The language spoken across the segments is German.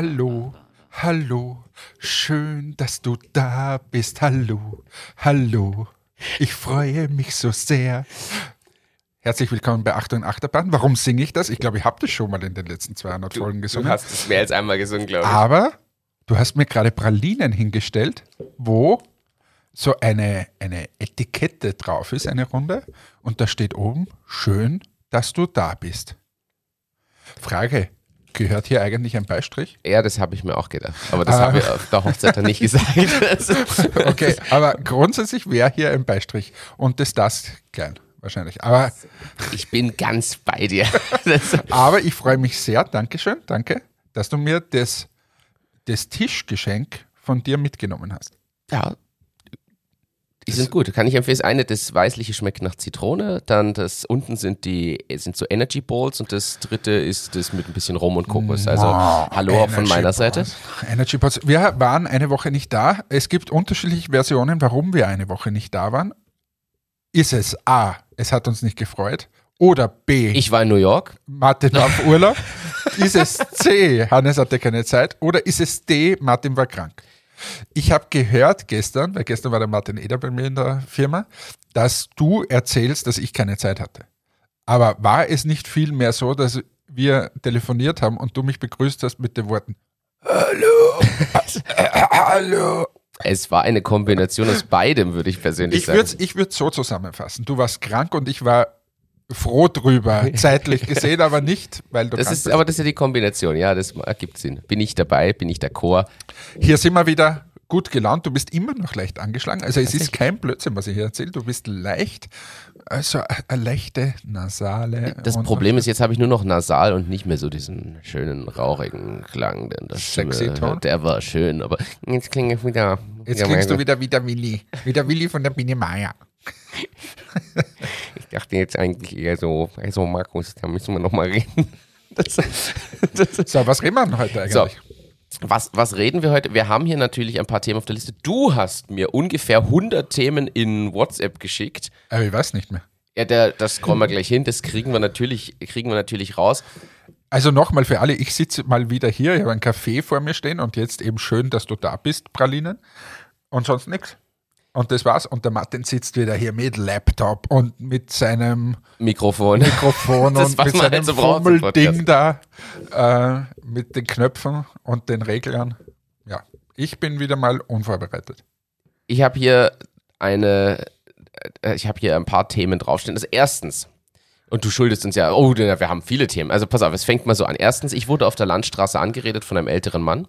Hallo, hallo, schön, dass du da bist. Hallo, hallo, ich freue mich so sehr. Herzlich willkommen bei Achtung Achterbahn. Warum singe ich das? Ich glaube, ich habe das schon mal in den letzten 200 Du, Folgen du gesungen. hast es mehr als einmal gesungen, glaube ich. Aber du hast mir gerade Pralinen hingestellt, wo so eine, eine Etikette drauf ist, eine Runde, und da steht oben, schön, dass du da bist. Frage, gehört hier eigentlich ein Beistrich? Ja, das habe ich mir auch gedacht. Aber das Ah. habe ich auf der Hochzeit dann nicht gesagt. Also, Okay, aber grundsätzlich wäre hier ein Beistrich und das das klein wahrscheinlich. Aber, ich bin ganz bei dir. Aber ich freue mich sehr, Dankeschön, danke, dass du mir das, das Tischgeschenk von dir mitgenommen hast. ja. Die sind gut. Kann ich empfehlen. Das eine, das Weißliche schmeckt nach Zitrone. Dann das unten sind die sind so Energy Balls und das dritte ist das mit ein bisschen Rum und Kokos. Also Wow, hallo auch von Energy meiner Seite. Balls. Energy Balls. Wir waren eine Woche nicht da. Es gibt unterschiedliche Versionen, warum wir eine Woche nicht da waren. Ist es A, es hat uns nicht gefreut, oder B, Ich war in New York. Martin war auf Urlaub? ist es C, Hannes hatte keine Zeit, oder ist es D, Martin war krank? Ich habe gehört gestern, weil gestern war der Martin Eder bei mir in der Firma, dass du erzählst, dass ich keine Zeit hatte. Aber war es nicht vielmehr so, dass wir telefoniert haben und du mich begrüßt hast mit den Worten Hallo, hallo. Es war eine Kombination aus beidem, würde ich persönlich Ich sagen. würde es ich würd's so zusammenfassen. Du warst krank und ich war froh drüber, zeitlich gesehen, aber nicht, weil du Das ist, aber das ist ja die Kombination, ja, das ergibt Sinn. Bin ich dabei, bin ich der Chor. Hier sind wir wieder gut gelaunt. Du bist immer noch leicht angeschlagen. Also es ist kein Blödsinn, was ich hier erzähle. Du bist leicht, also eine leichte nasale. Das Problem ist, jetzt habe ich nur noch nasal und nicht mehr so diesen schönen, rauchigen Klang. Denn das Sexy Stimme, Ton? Der war schön, aber jetzt klinge ich wieder. Jetzt klingst du wieder wie der Willi. Wie der Willi von der Biene Meier. Ich dachte jetzt eigentlich eher so, also Markus, da müssen wir nochmal reden. Das, das, So, was reden wir denn heute so, eigentlich? was, was reden wir heute? Wir haben hier natürlich ein paar Themen auf der Liste. Du hast mir ungefähr 100 Themen in WhatsApp geschickt. Aber ich weiß nicht mehr. Ja, der, das scrollen wir gleich hin. Das kriegen wir natürlich, kriegen wir natürlich raus. Also nochmal für alle, ich sitze mal wieder hier, ich habe einen Kaffee vor mir stehen und jetzt eben schön, dass du da bist, Pralinen. Und sonst nichts. Und das war's. Und der Martin sitzt wieder hier mit Laptop und mit seinem Mikrofon. Mikrofon Das, und mit seinem halt so Fummelding da, äh, mit den Knöpfen und den Reglern. Ja, ich bin wieder mal unvorbereitet. Ich habe hier eine, äh, ich habe hier ein paar Themen draufstehen. Das erstens, und du schuldest uns ja, oh, wir haben viele Themen. Also pass auf, es fängt mal so an. Erstens, ich wurde auf der Landstraße angeredet von einem älteren Mann.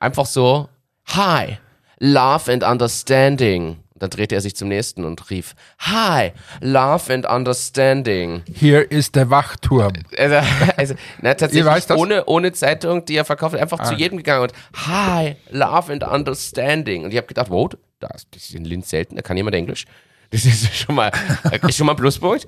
Einfach so, hi, love and understanding. Und dann drehte er sich zum nächsten und rief, hi, love and understanding. Hier ist der Wachturm. Also, also na, tatsächlich ohne, ohne Zeitung, die er verkauft hat, einfach Ah. zu jedem gegangen und hi, love and understanding. Und ich habe gedacht, wow, das, das ist in Linz selten, da kann jemand Englisch. Das ist schon mal, ist schon mal ein Pluspunkt.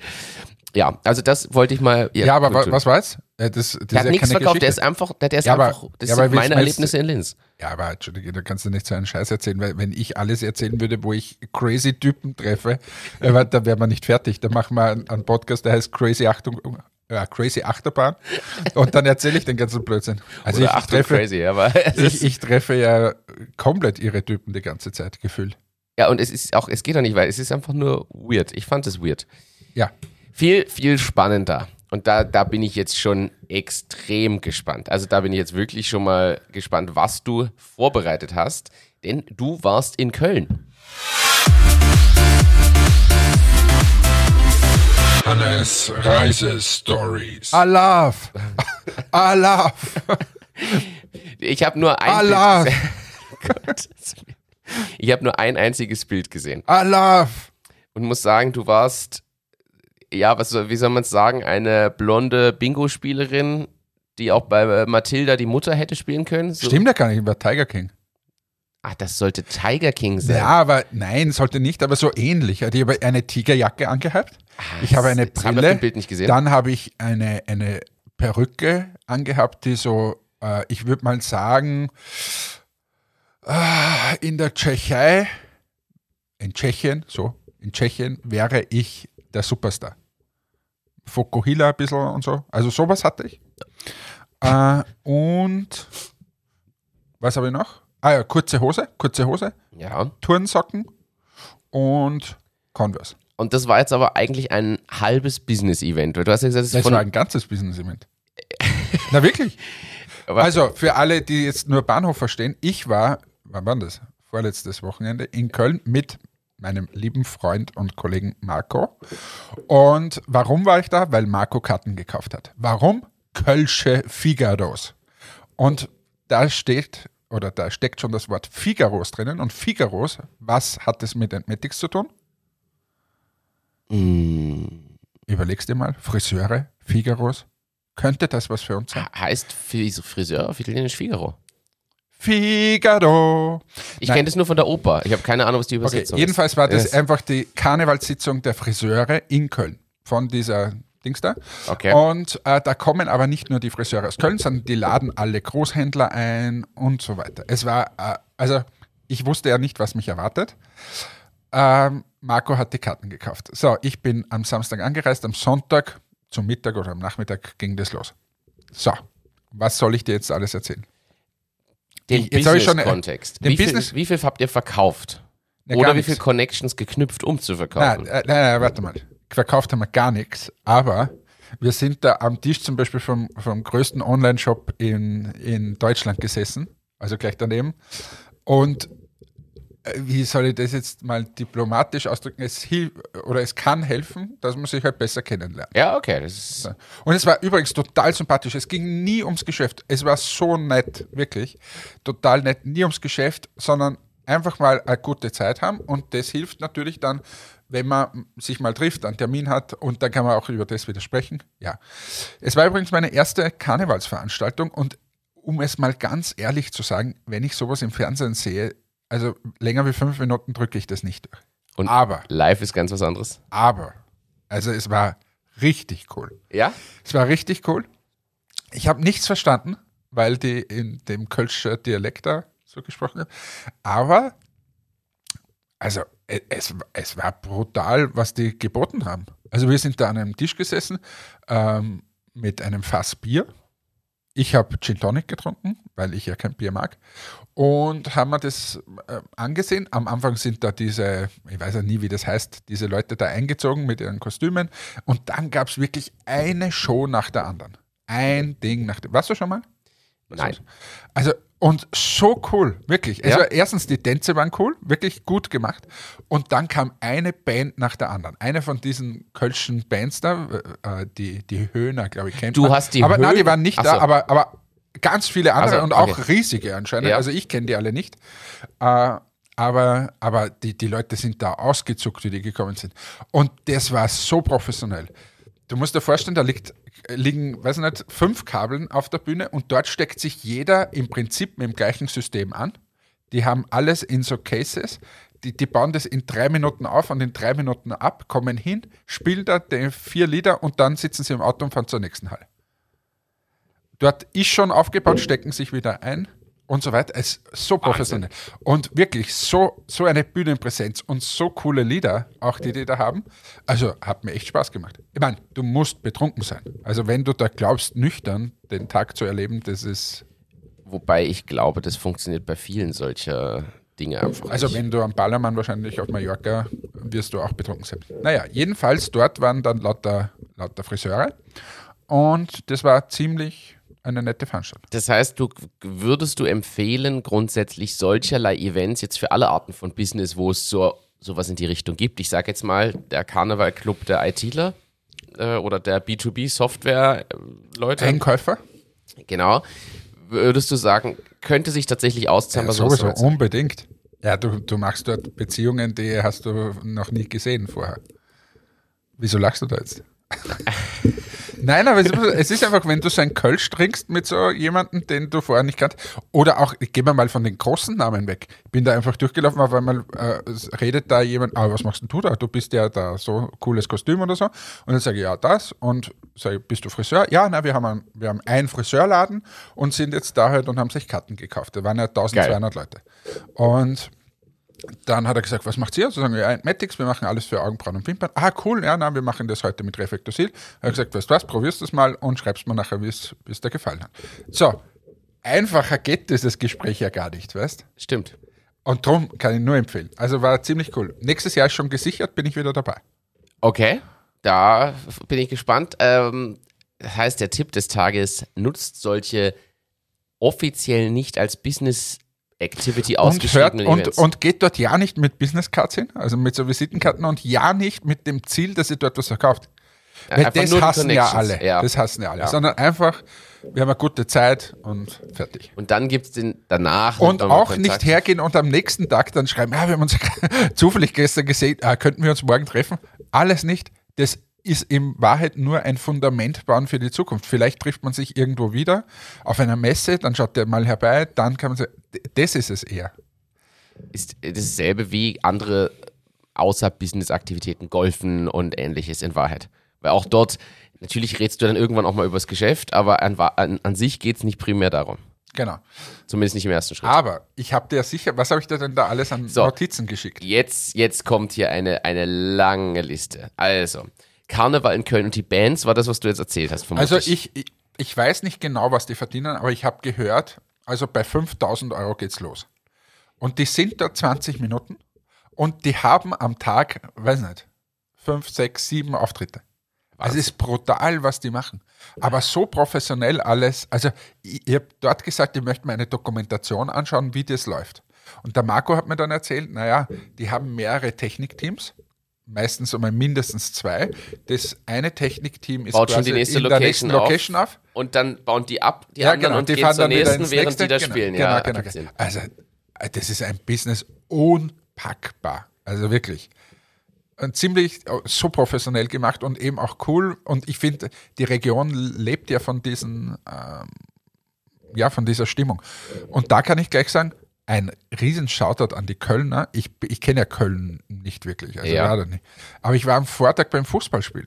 Ja, also das wollte ich mal. Ja, aber wa was war's? Äh, Das, das Der hat ja nichts verkauft, der ist einfach, der, der ist Ja, aber- einfach, das ja, sind meine Erlebnisse in Linz. Ja, aber Entschuldige, da kannst du nicht so einen Scheiß erzählen, weil wenn ich alles erzählen würde, wo ich crazy Typen treffe, äh, weil da wären wir nicht fertig. Da machen wir einen, einen Podcast, der heißt Crazy Achtung, ja, Crazy Achterbahn und dann erzähle ich den ganzen Blödsinn. Also Oder ich, Achtung, treffe, crazy, aber ich, ich treffe ja komplett ihre Typen die ganze Zeit, gefühlt. ja, und es ist auch, es geht auch nicht, weil es ist einfach nur weird. Ich fand es weird. Ja, Viel, viel spannender. Und da, da bin ich jetzt schon extrem gespannt. Also da bin ich jetzt wirklich schon mal gespannt, was du vorbereitet hast. Denn du warst in Köln. Hannes Reise Stories. I love, I love, Ich habe nur ein gesehen. Gott. Ich habe nur ein einziges Bild gesehen I love. und muss sagen, du warst, ja, was wie soll man es sagen, eine blonde Bingo-Spielerin, die auch bei äh, Mathilda die Mutter hätte spielen können. So. Stimmt ja gar nicht, war Tiger King. Ach, das sollte Tiger King sein. Ja, aber nein, sollte nicht, aber so ähnlich. Ich habe eine Tigerjacke angehabt. Ich habe eine Brille. dem Bild nicht gesehen. Dann habe ich eine, eine Perücke angehabt, die so, äh, ich würde mal sagen, äh, in der Tschechei, in Tschechien, so, in Tschechien wäre ich der Superstar. Fokuhila ein bisschen und so. Also sowas hatte ich. Äh, und was habe ich noch? Ah ja, kurze Hose, kurze Hose, Ja. Turnsocken und Converse. Und das war jetzt aber eigentlich ein halbes Business-Event. weil Du hast ja gesagt, es war ein ganzes Business-Event. Na wirklich? Aber- Also für alle, die jetzt nur Bahnhof verstehen, ich war, wann war das? Vorletztes Wochenende in Köln mit meinem lieben Freund und Kollegen Marco. Und warum war ich da? Weil Marco Karten gekauft hat. Warum? Kölsche Figaros. Und da steht, oder da steckt schon das Wort Figaros drinnen. Und Figaros, was hat es mit Entmetics zu tun? Überlegst dir mal, Friseure, Figaros. Könnte das was für uns sein? heißt Fris- Friseur auf Italienisch Figaro. Figaro. Ich kenne das nur von der Oper. Ich habe keine Ahnung, was die Okay, Übersetzung jedenfalls war das ist. einfach die Karnevalssitzung der Friseure in Köln von dieser Dings da. Okay. Und äh, da kommen aber nicht nur die Friseure aus Köln, sondern die laden alle Großhändler ein und so weiter. Es war, äh, also ich wusste ja nicht, was mich erwartet. Ähm, Marco hat die Karten gekauft. So, ich bin am Samstag angereist, am Sonntag zum Mittag oder am Nachmittag ging das los. So, was soll ich dir jetzt alles erzählen? Den Business-Kontext. Wie, viel- Business- wie viel habt ihr verkauft? Na, Oder wie viele Connections geknüpft, um zu verkaufen? Nein, äh, nein, nein, warte mal. Verkauft haben wir gar nichts, aber wir sind da am Tisch zum Beispiel vom, vom größten Online-Shop in, in Deutschland gesessen, also gleich daneben. Und wie soll ich das jetzt mal diplomatisch ausdrücken? Es hilft oder es kann helfen, dass man sich halt besser kennenlernt. Ja, okay. Das ist, Und es war übrigens total sympathisch. Es ging nie ums Geschäft. Es war so nett, wirklich. Total nett. Nie ums Geschäft, sondern einfach mal eine gute Zeit haben. Und das hilft natürlich dann, wenn man sich mal trifft, einen Termin hat und dann kann man auch über das wieder sprechen. Ja. Es war übrigens meine erste Karnevalsveranstaltung und um es mal ganz ehrlich zu sagen, wenn ich sowas im Fernsehen sehe, also länger wie fünf Minuten drücke ich das nicht durch. Und aber, live ist ganz was anderes. aber, also es war richtig cool. Ja? Es war richtig cool. Ich habe nichts verstanden, weil die in dem Kölscher Dialekt da so gesprochen haben. Aber, also, e- es, es war brutal, was die geboten haben. Also, wir sind da an einem Tisch gesessen ähm, mit einem Fass Bier. Ich habe Gin Tonic getrunken, weil ich ja kein Bier mag. Und haben wir das äh, angesehen. Am Anfang sind da diese, ich weiß ja nie, wie das heißt, diese Leute da eingezogen mit ihren Kostümen. Und dann gab es wirklich eine Show nach der anderen. Ein Ding nach dem. Warst du schon mal? Nein. Also, und so cool, wirklich. Also, Ja? erstens, die Tänze waren cool, wirklich gut gemacht. Und dann kam eine Band nach der anderen. Eine von diesen kölschen Bands da, äh, die, die Höhner, glaube ich, kennt Du man. hast die Aber nein, die Höhner- waren nicht Ach da, so. aber, aber ganz viele andere Also, und auch okay. riesige anscheinend. Ja. Also, ich kenne die alle nicht. Äh, aber aber die, die Leute sind da ausgezuckt, wie die gekommen sind. Und das war so professionell. Du musst dir vorstellen, da liegt, liegen, weiß ich nicht, fünf Kabeln auf der Bühne und dort steckt sich jeder im Prinzip mit dem gleichen System an. Die haben alles in so Cases. Die, die bauen das in drei Minuten auf und in drei Minuten ab, kommen hin, spielen da die vier Lieder und dann sitzen sie im Auto und fahren zur nächsten Halle. Dort ist schon aufgebaut, stecken sich wieder ein und so weiter. Es ist so professionell. Und wirklich so, so eine Bühnenpräsenz und so coole Lieder, auch die, die da haben. Also hat mir echt Spaß gemacht. Ich meine, du musst betrunken sein. Also wenn du da glaubst, nüchtern den Tag zu erleben, das ist. Wobei ich glaube, das funktioniert bei vielen solcher Dinge einfach. Also nicht. wenn du am Ballermann wahrscheinlich auf Mallorca wirst du auch betrunken sein. Naja, jedenfalls dort waren dann lauter, lauter Friseure. Und das war ziemlich eine nette Veranstaltung. Das heißt, du würdest du empfehlen, grundsätzlich solcherlei Events jetzt für alle Arten von Business, wo es so sowas in die Richtung gibt. Ich sage jetzt mal, der Karnevalclub der ITler äh, oder der B2B-Software-Leute. Einkäufer? Genau. Würdest du sagen, könnte sich tatsächlich auszahlen, Ja, sowieso, unbedingt. Ja, du, du machst dort Beziehungen, die hast du noch nie gesehen vorher. Wieso lachst du da jetzt? Nein, aber es ist- einfach, wenn du so ein Kölsch trinkst mit so jemandem, den du vorher nicht kannt, oder auch, gehen wir mal von den großen Namen weg. Bin da einfach durchgelaufen, auf einmal äh, redet da jemand, ah, was machst denn du da? Du bist ja da so cooles Kostüm oder so. Und dann sage ich, ja, das. Und sage, bist du Friseur? Ja, na, wir haben, einen, wir haben einen Friseurladen und sind jetzt da halt und haben sich Karten gekauft. Da waren ja 1200 Leute. Und dann hat er gesagt, was macht ihr? So sagen wir, ja, Matics, wir machen alles für Augenbrauen und Wimpern. Ah, cool, ja, nein, wir machen das heute mit Reflectosil. Er hat gesagt, weißt du was, probierst das mal und schreibst mir nachher, wie es wie es dir gefallen hat. So, einfacher geht dieses Gespräch ja gar nicht, weißt? Stimmt. Und darum kann ich nur empfehlen. Also war ziemlich cool. Nächstes Jahr ist schon gesichert, bin ich wieder dabei. Okay, da bin ich gespannt. Ähm, das heißt, der Tipp des Tages nutzt solche offiziell nicht als Business Activity Und, hört, ausgeschriebenen und, Events. und geht dort ja nicht mit Business Cards hin, also mit so Visitenkarten und ja nicht mit dem Ziel, dass ihr dort was verkauft. Weil einfach das hassen ja alle. Ja. Das hassen ja alle. Ja. Sondern einfach, wir haben eine gute Zeit und fertig. Und dann gibt es den danach. Und auch Kontakt. nicht hergehen und am nächsten Tag dann schreiben, ja, wir haben uns zufällig gestern gesehen, äh, könnten wir uns morgen treffen? Alles nicht. Das ist in Wahrheit nur ein Fundament bauen für die Zukunft. Vielleicht trifft man sich irgendwo wieder auf einer Messe, dann schaut der mal herbei, dann kann man sagen, das ist es eher. ist dasselbe wie andere außer Business-Aktivitäten, Golfen und ähnliches in Wahrheit. Weil auch dort, natürlich redest du dann irgendwann auch mal über das Geschäft, aber an, an, an sich geht es nicht primär darum. Genau. Zumindest nicht im ersten Schritt. Aber ich habe dir sicher, was habe ich dir denn da alles an So. Notizen geschickt? Jetzt, jetzt kommt hier eine, eine lange Liste. Also, Karneval in Köln und die Bands war das, was du jetzt erzählt hast. Vermutlich. Also ich, ich, ich weiß nicht genau, was die verdienen, aber ich habe gehört, also bei 5000 Euro geht's los. Und die sind da 20 Minuten und die haben am Tag, weiß nicht, fünf, sechs, sieben Auftritte. Also es ist brutal, was die machen. Aber so professionell alles. Also ich, ich habe dort gesagt, ich möchte mir eine Dokumentation anschauen, wie das läuft. Und der Marco hat mir dann erzählt, naja, die haben mehrere Technikteams, meistens einmal mindestens zwei. Das eine Technikteam ist Baut schon die nächste in der Location, nächsten Location auf. Und dann bauen die ab, die Ja, anderen, genau. und Die gehen fahren zur nächsten, ins während nächste. die da genau, spielen. Genau, ja, genau. Sinn. Also, äh, das ist ein Business unpackbar. Also wirklich. Und ziemlich äh, so professionell gemacht und eben auch cool. Und ich finde, die Region lebt ja von diesen, ähm, ja, von dieser Stimmung. Und da kann ich gleich sagen, ein riesen Shoutout an die Kölner. Ich, ich kenne ja Köln nicht wirklich, also Ja. da nicht. Aber ich war am Vortag beim Fußballspiel.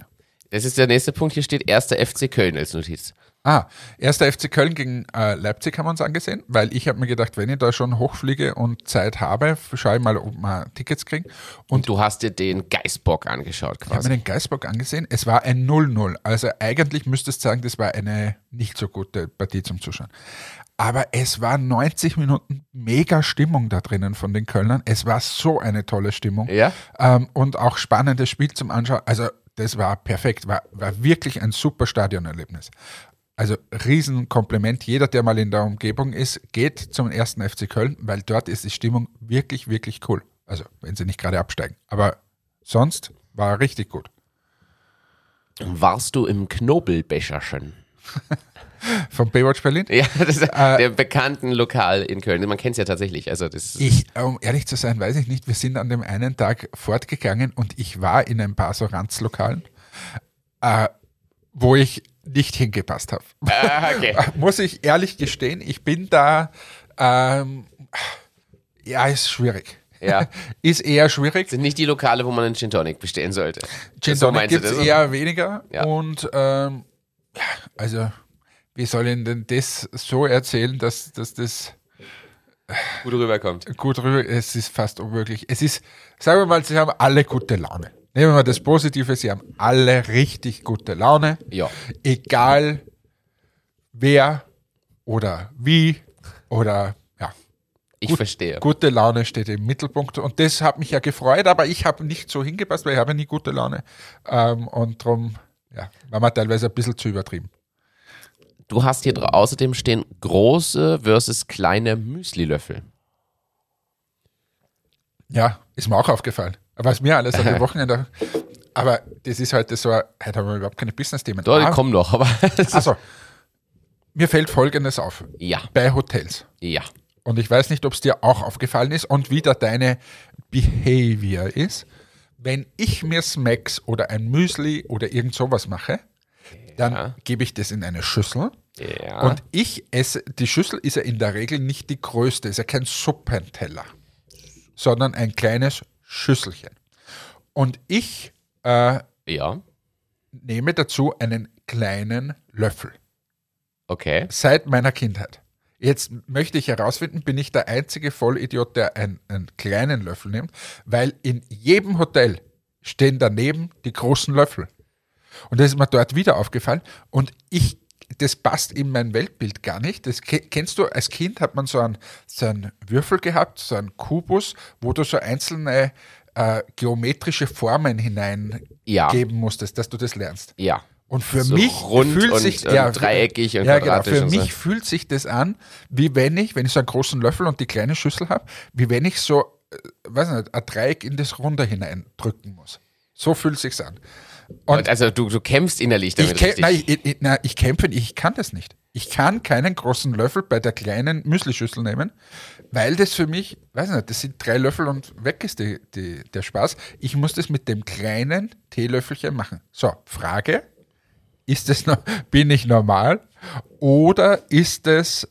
Das ist der nächste Punkt. Hier steht erster FC Köln als Notiz. Ah, erster FC Köln gegen äh, Leipzig haben wir uns angesehen, weil ich habe mir gedacht, wenn ich da schon hochfliege und Zeit habe, schaue ich mal, ob wir Tickets kriegen. Und Und du hast dir den Geißbock angeschaut ich habe quasi. mir den Geisbock angesehen. Es war ein 0-0. Also eigentlich müsstest du sagen, das war eine nicht so gute Partie zum Zuschauen. Aber es war 90 Minuten mega Stimmung da drinnen von den Kölnern. Es war so eine tolle Stimmung. Ja? Ähm, und auch spannendes Spiel zum Anschauen. Also das war perfekt. War, war wirklich ein super Stadionerlebnis. Also Riesenkompliment. Jeder, der mal in der Umgebung ist, geht zum ersten FC Köln, weil dort ist die Stimmung wirklich, wirklich cool. Also wenn sie nicht gerade absteigen. Aber sonst war richtig gut. Warst du im Knobelbecherchen? Von Baywatch Berlin? Ja, das ist der bekannten Lokal in Köln. Man kennt es ja tatsächlich. Also das Ich, um ehrlich zu sein, weiß ich nicht. Wir sind an dem einen Tag fortgegangen und ich war in ein paar so Ranzlokalen, äh, wo ich nicht hingepasst habe. Ah, okay. Muss ich ehrlich gestehen, ich bin da, ähm, ja, ist schwierig. Ja. Ist eher schwierig. sind nicht die Lokale, wo man einen Gin Tonic bestellen sollte. Gin So Tonic du gibt es eher weniger. Ja. Und ähm, ja, also, wie soll ich denn das so erzählen, dass, dass das Gut rüberkommt. gut rüber. Es ist fast unmöglich. Es ist, sagen wir mal, sie haben alle gute Laune. Nehmen wir mal das Positive, sie haben alle richtig gute Laune. Ja. Egal wer oder wie oder ja. Ich verstehe. Gute Laune steht im Mittelpunkt und das hat mich ja gefreut, aber ich habe nicht so hingepasst, weil ich habe nie gute Laune. Ähm, und darum ja, war man teilweise ein bisschen zu übertrieben. Du hast hier außerdem stehen große versus kleine Müslilöffel. Ja, ist mir auch aufgefallen. Was mir alles an dem Wochenende. Aber das ist heute so, heute haben wir überhaupt keine Business-Themen. Dort Ah, kommen noch, aber Also, mir fällt Folgendes auf. ja, Bei Hotels. ja. Und ich weiß nicht, ob es dir auch aufgefallen ist und wie da deine Behavior ist. Wenn ich mir Smacks oder ein Müsli oder irgend sowas mache, dann Ja. gebe ich das in eine Schüssel. Ja. Und ich esse, die Schüssel ist ja in der Regel nicht die größte, ist ja kein Suppenteller, sondern ein kleines Schüsselchen. Und ich äh, ja, nehme dazu einen kleinen Löffel. okay. Seit meiner Kindheit. Jetzt möchte ich herausfinden, bin ich der einzige Vollidiot, der einen, einen kleinen Löffel nimmt, weil in jedem Hotel stehen daneben die großen Löffel. Und das ist mir dort wieder aufgefallen. Und ich das passt in mein Weltbild gar nicht. Das ke- kennst du, als Kind hat man so einen, so einen Würfel gehabt, so einen Kubus, wo du so einzelne äh, geometrische Formen hineingeben Ja. musstest, dass du das lernst. Ja. Und für So mich fühlt und, sich ähm, dreieckig und ja, genau, für und so. mich fühlt sich das an, wie wenn ich, wenn ich so einen großen Löffel und die kleine Schüssel habe, wie wenn ich so, äh, weiß nicht, ein Dreieck in das Runde hineindrücken muss. So fühlt sich's an. Und also du, du kämpfst innerlich ich, damit kä richtig. nein, ich, ich, nein, ich kämpfe, ich kann das nicht. Ich kann keinen großen Löffel bei der kleinen Müslischüssel nehmen, weil das für mich, weiß nicht, das sind drei Löffel und weg ist die, die, der Spaß. Ich muss das mit dem kleinen Teelöffelchen machen. So, Frage, ist das bin ich normal oder ist es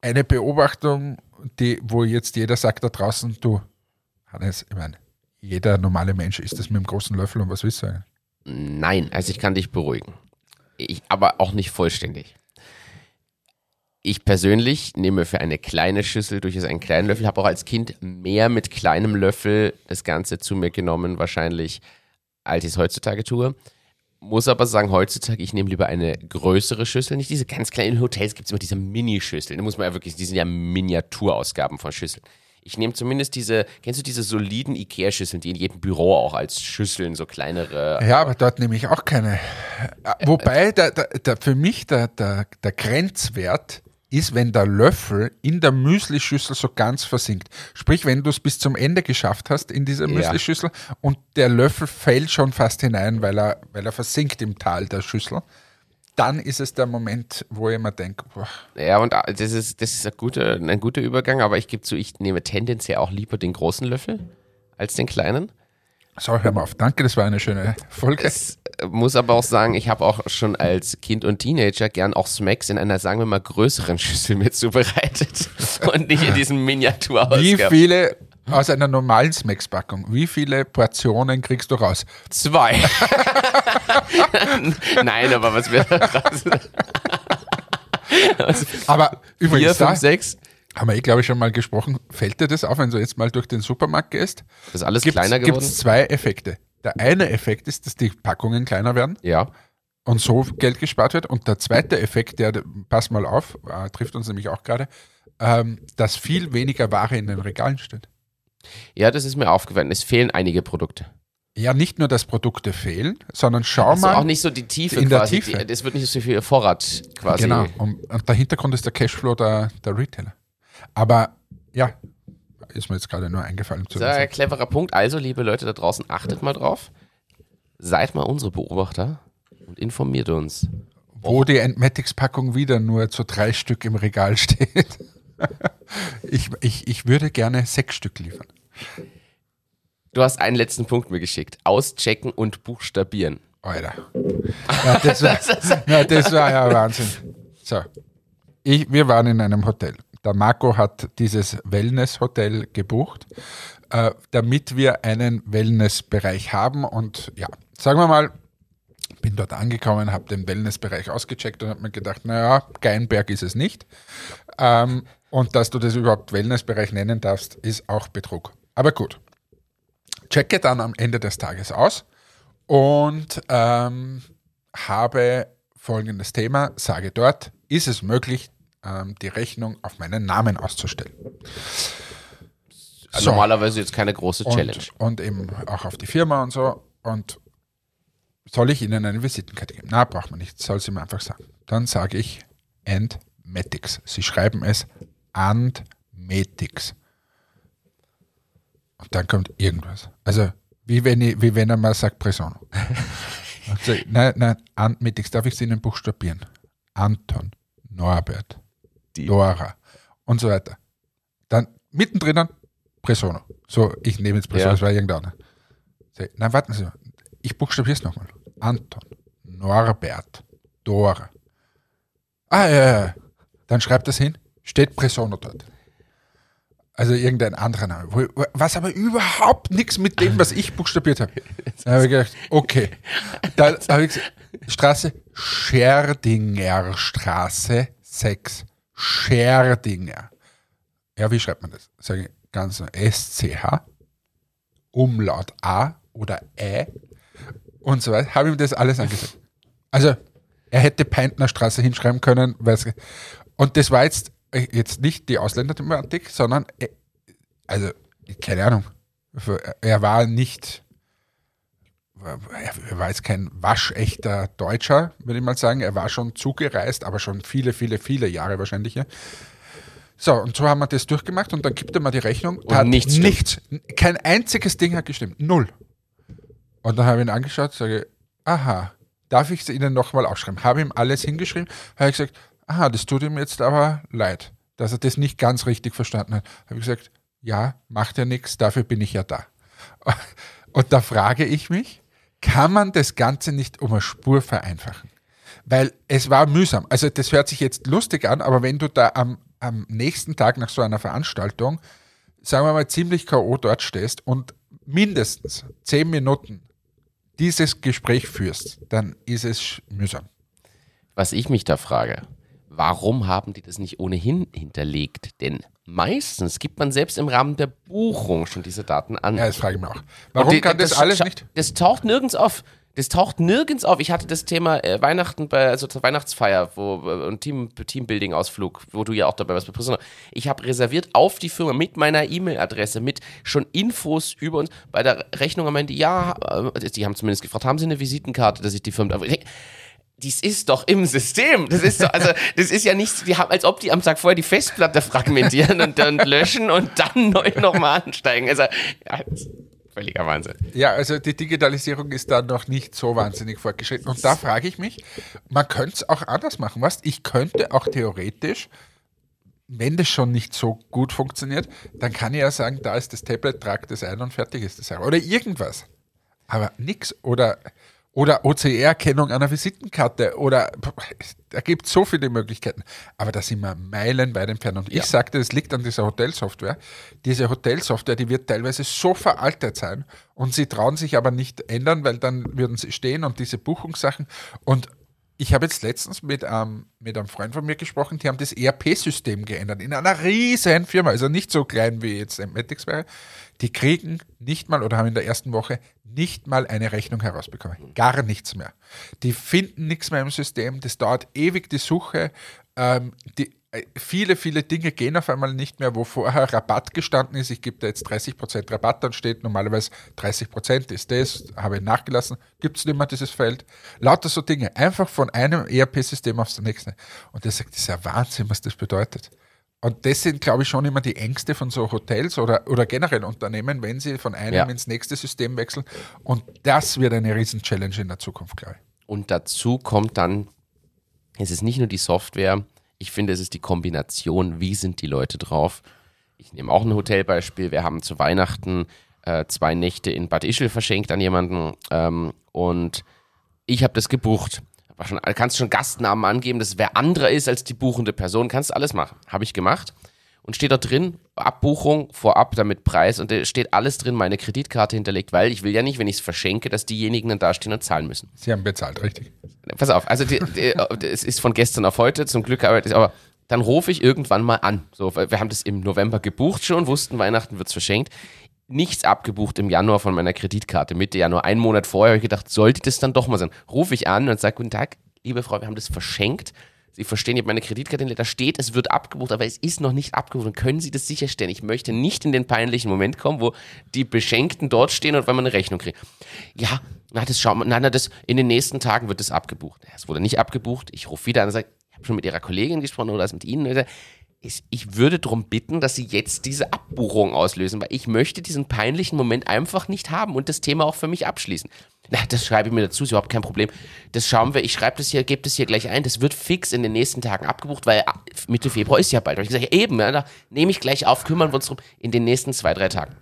eine Beobachtung, die, wo jetzt jeder sagt da draußen, du, Hannes, ich meine, jeder normale Mensch isst das mit dem großen Löffel und was willst du? Nein, also ich kann dich beruhigen. Ich, aber auch nicht vollständig. Ich persönlich nehme für eine kleine Schüssel durchaus einen kleinen Löffel, habe auch als Kind mehr mit kleinem Löffel das Ganze zu mir genommen, wahrscheinlich, als ich es heutzutage tue. Muss aber sagen, heutzutage, ich nehme lieber eine größere Schüssel, nicht diese ganz kleinen Hotels gibt es immer diese Mini-Schüsseln. Da muss man ja wirklich, die sind ja Miniaturausgaben von Schüsseln. Ich nehme zumindest diese, kennst du diese soliden Ikea-Schüsseln, die in jedem Büro auch als Schüsseln, so kleinere Ja, aber dort nehme ich auch keine. Äh, Wobei der, der, der, für mich der, der, der Grenzwert ist, wenn der Löffel in der Müslischüssel so ganz versinkt. Sprich, wenn du es bis zum Ende geschafft hast in dieser Ja. Müslischüssel und der Löffel fällt schon fast hinein, weil er, weil er versinkt im Tal der Schüssel, dann ist es der Moment, wo ich mir denke, boah, Ja, und das ist, das ist ein, guter, ein guter Übergang, aber ich gebe zu, ich nehme tendenziell auch lieber den großen Löffel als den kleinen. so, hör mal auf. Danke, das war eine schöne Folge. Es äh, muss aber auch sagen, ich habe auch schon als Kind und Teenager gern auch Smacks in einer, sagen wir mal, größeren Schüssel mit zubereitet und nicht in diesem Wie Miniaturausgaben. viele aus einer normalen Smacks-Packung, wie viele Portionen kriegst du raus? Zwei. Nein, aber was wäre raus? Aber Vier, übrigens, da fünf, sechs? haben wir eh, glaube ich, schon mal gesprochen. Fällt dir das auf, wenn du jetzt mal durch den Supermarkt gehst? Das ist alles Gibt's, kleiner geworden? gibt's zwei Effekte. Der eine Effekt ist, dass die Packungen kleiner werden Ja. und so Geld gespart wird. Und der zweite Effekt, der, pass mal auf, äh, trifft uns nämlich auch gerade, ähm, dass viel weniger Ware in den Regalen steht. Ja, das ist mir aufgefallen. Es fehlen einige Produkte. Ja, nicht nur, dass Produkte fehlen, sondern schau Also mal. auch nicht so die Tiefe in der quasi. Tiefe. Die, es wird nicht so viel Vorrat quasi. Genau. Und, und der Hintergrund ist der Cashflow der, der Retailer. Aber ja, ist mir jetzt gerade nur eingefallen zu Das ist ein cleverer Punkt. Also, liebe Leute da draußen, achtet mal drauf. Seid mal unsere Beobachter und informiert uns. Wo die Entmatics-Packung wieder nur zu drei Stück im Regal steht. ich, ich, ich würde gerne sechs Stück liefern. Du hast einen letzten Punkt mir geschickt. Auschecken und buchstabieren. Alter. Ja, das, war, ja, das war ja Wahnsinn. So. Ich, wir waren in einem Hotel. Der Marco hat dieses Wellness-Hotel gebucht, äh, damit wir einen Wellnessbereich haben. Und ja, sagen wir mal, bin dort angekommen, habe den Wellnessbereich ausgecheckt und habe mir gedacht, naja, Geinberg ist es nicht. Ähm, und dass du das überhaupt Wellnessbereich nennen darfst, ist auch Betrug. Aber gut. Checke dann am Ende des Tages aus und ähm, habe folgendes Thema, sage dort, ist es möglich, ähm, die Rechnung auf meinen Namen auszustellen. So. Normalerweise jetzt keine große Challenge. Und, und eben auch auf die Firma und so. Und soll ich Ihnen eine Visitenkarte geben? Na, braucht man nicht, soll sie mir einfach sagen. Dann sage ich Andmetics. Sie schreiben es Andmetics. Und dann kommt irgendwas. Also, wie wenn, ich, wie wenn er mal sagt Presono. Ich, nein, nein, Andmetics, darf ich sie Ihnen buchstabieren? Anton, Norbert, Dora und so weiter. Dann mittendrin Presono. So, ich nehme jetzt Presono, Ja. das war irgendeiner. Nein, warten Sie mal. Ich buchstabiere es nochmal. Anton, Norbert, Dora. Ah, ja, ja, ja. Dann schreibt das hin, steht Presono dort. Also irgendein anderer Name. Was aber überhaupt nichts mit dem, was ich buchstabiert habe. Dann habe ich gedacht, okay. Dann habe ich gesagt, Straße Scherdinger Straße 6. Scherdinger. Ja, wie schreibt man das? Sage ich ganz SCH, Umlaut A oder Ä und so weiter. Habe ihm das alles angesagt. Also, Er hätte Peintnerstraße hinschreiben können. Und das war jetzt, jetzt nicht die Ausländerthematik, sondern, äh, also, keine Ahnung. Er war nicht, er war jetzt kein waschechter Deutscher, würde ich mal sagen. Er war schon zugereist, aber schon viele, viele, viele Jahre wahrscheinlich. So, und so haben wir das durchgemacht und dann gibt er mir die Rechnung. Da hat nichts nichts. Kein einziges Ding hat gestimmt. Null. Und dann habe ich ihn angeschaut, sage, aha, darf ich es Ihnen nochmal aufschreiben? Habe ihm alles hingeschrieben, habe ich gesagt, aha, das tut ihm jetzt aber leid, dass er das nicht ganz richtig verstanden hat. Habe ich gesagt, ja, macht ja nichts, dafür bin ich ja da. Und da frage ich mich, kann man das Ganze nicht um eine Spur vereinfachen? Weil es war mühsam. Also das hört sich jetzt lustig an, aber wenn du da am, am nächsten Tag nach so einer Veranstaltung, sagen wir mal, ziemlich K.O. dort stehst und mindestens zehn Minuten dieses Gespräch führst, dann ist es mühsam. Was ich mich da frage, warum haben die das nicht ohnehin hinterlegt? Denn meistens gibt man selbst im Rahmen der Buchung schon diese Daten an. Ja, das frage ich mich auch. Warum die- kann das, alles scha- nicht? Das taucht nirgends auf. Das taucht nirgends auf. Ich hatte das Thema äh, Weihnachten bei, also zur Weihnachtsfeier wo, äh, und Team, Teambuilding-Ausflug, wo du ja auch dabei warst. Ich habe reserviert auf die Firma mit meiner E-Mail-Adresse, mit schon Infos über uns. Bei der Rechnung am Ende, ja, äh, die haben zumindest gefragt, haben sie eine Visitenkarte, dass ich die Firma. Dies ist doch im System. Das ist doch, also, das ist ja nicht, die haben, als ob die am Tag vorher die Festplatte fragmentieren und dann löschen und dann neu nochmal ansteigen. Also, ja, völliger Wahnsinn. Ja, also die Digitalisierung ist da noch nicht so wahnsinnig fortgeschritten. Und da frage ich mich, man könnte es auch anders machen. Was? Ich könnte auch theoretisch, wenn das schon nicht so gut funktioniert, dann kann ich ja sagen, da ist das Tablet, trag das ein und fertig ist das. Oder irgendwas. Aber nix. Oder, oder OCR-Erkennung einer Visitenkarte. Oder da gibt es so viele Möglichkeiten. Aber da sind wir meilenweit entfernt. Und Ja. ich sagte, es liegt an dieser Hotelsoftware. Diese Hotelsoftware, die wird teilweise so veraltet sein. Und sie trauen sich aber nicht ändern, weil dann würden sie stehen und diese Buchungssachen. Und ich habe jetzt letztens mit, ähm, mit einem Freund von mir gesprochen, die haben das ERP-System geändert in einer riesen Firma, also nicht so klein wie jetzt Matics wäre. Die kriegen nicht mal oder haben in der ersten Woche nicht mal eine Rechnung herausbekommen. Gar nichts mehr. Die finden nichts mehr im System, das dauert ewig die Suche. Ähm, die, viele, viele Dinge gehen auf einmal nicht mehr, wo vorher Rabatt gestanden ist. Ich gebe da jetzt 30% Rabatt, dann steht normalerweise 30% ist das, habe ich nachgelassen, gibt es nicht mehr dieses Feld. Lauter so Dinge, einfach von einem ERP-System aufs nächste. Und er sagt, das ist ja Wahnsinn, was das bedeutet. Und das sind, glaube ich, schon immer die Ängste von so Hotels oder, oder generell Unternehmen, wenn sie von einem Ja. ins nächste System wechseln. Und das wird eine Riesen-Challenge in der Zukunft, glaube ich. Und dazu kommt dann, es ist nicht nur die Software, ich finde, es ist die Kombination, wie sind die Leute drauf. Ich nehme auch ein Hotelbeispiel. Wir haben zu Weihnachten äh, zwei Nächte in Bad Ischl verschenkt an jemanden ähm, und ich habe das gebucht. Schon, kannst schon Gastnamen angeben, dass wer anderer ist als die buchende Person, kannst alles machen. Habe ich gemacht. Und steht da drin, Abbuchung vorab, damit Preis und da steht alles drin, meine Kreditkarte hinterlegt, weil ich will ja nicht, wenn ich es verschenke, dass diejenigen dann dastehen und zahlen müssen. Sie haben bezahlt, richtig? Pass auf, also die, die, es ist von gestern auf heute, zum Glück, aber, aber dann rufe ich irgendwann mal an. So, wir haben das im November gebucht schon, wussten, Weihnachten wird's verschenkt. Nichts abgebucht im Januar von meiner Kreditkarte. Mitte Januar, einen Monat vorher, habe ich gedacht, sollte das dann doch mal sein. Rufe ich an und sage, guten Tag, liebe Frau, wir haben das verschenkt. Sie verstehen, ich habe meine Kreditkarte, da steht, es wird abgebucht, aber es ist noch nicht abgebucht. Und können Sie das sicherstellen? Ich möchte nicht in den peinlichen Moment kommen, wo die Beschenkten dort stehen und wenn man eine Rechnung kriegt. Ja, na, das schauen wir, nein, na, das, in den nächsten Tagen wird es abgebucht. Es wurde nicht abgebucht. Ich rufe wieder an und sage, ich habe schon mit Ihrer Kollegin gesprochen oder mit Ihnen. Oder, ich, ich würde darum bitten, dass Sie jetzt diese Abbuchung auslösen, weil ich möchte diesen peinlichen Moment einfach nicht haben und das Thema auch für mich abschließen. Na, das schreibe ich mir dazu, ist überhaupt kein Problem. Das schauen wir, ich schreibe das hier, gebe das hier gleich ein. Das wird fix in den nächsten Tagen abgebucht, weil ah, Mitte Februar ist ja bald. Und ich gesagt, eben, ja, da nehme ich gleich auf, kümmern wir uns drum in den nächsten zwei, drei Tagen.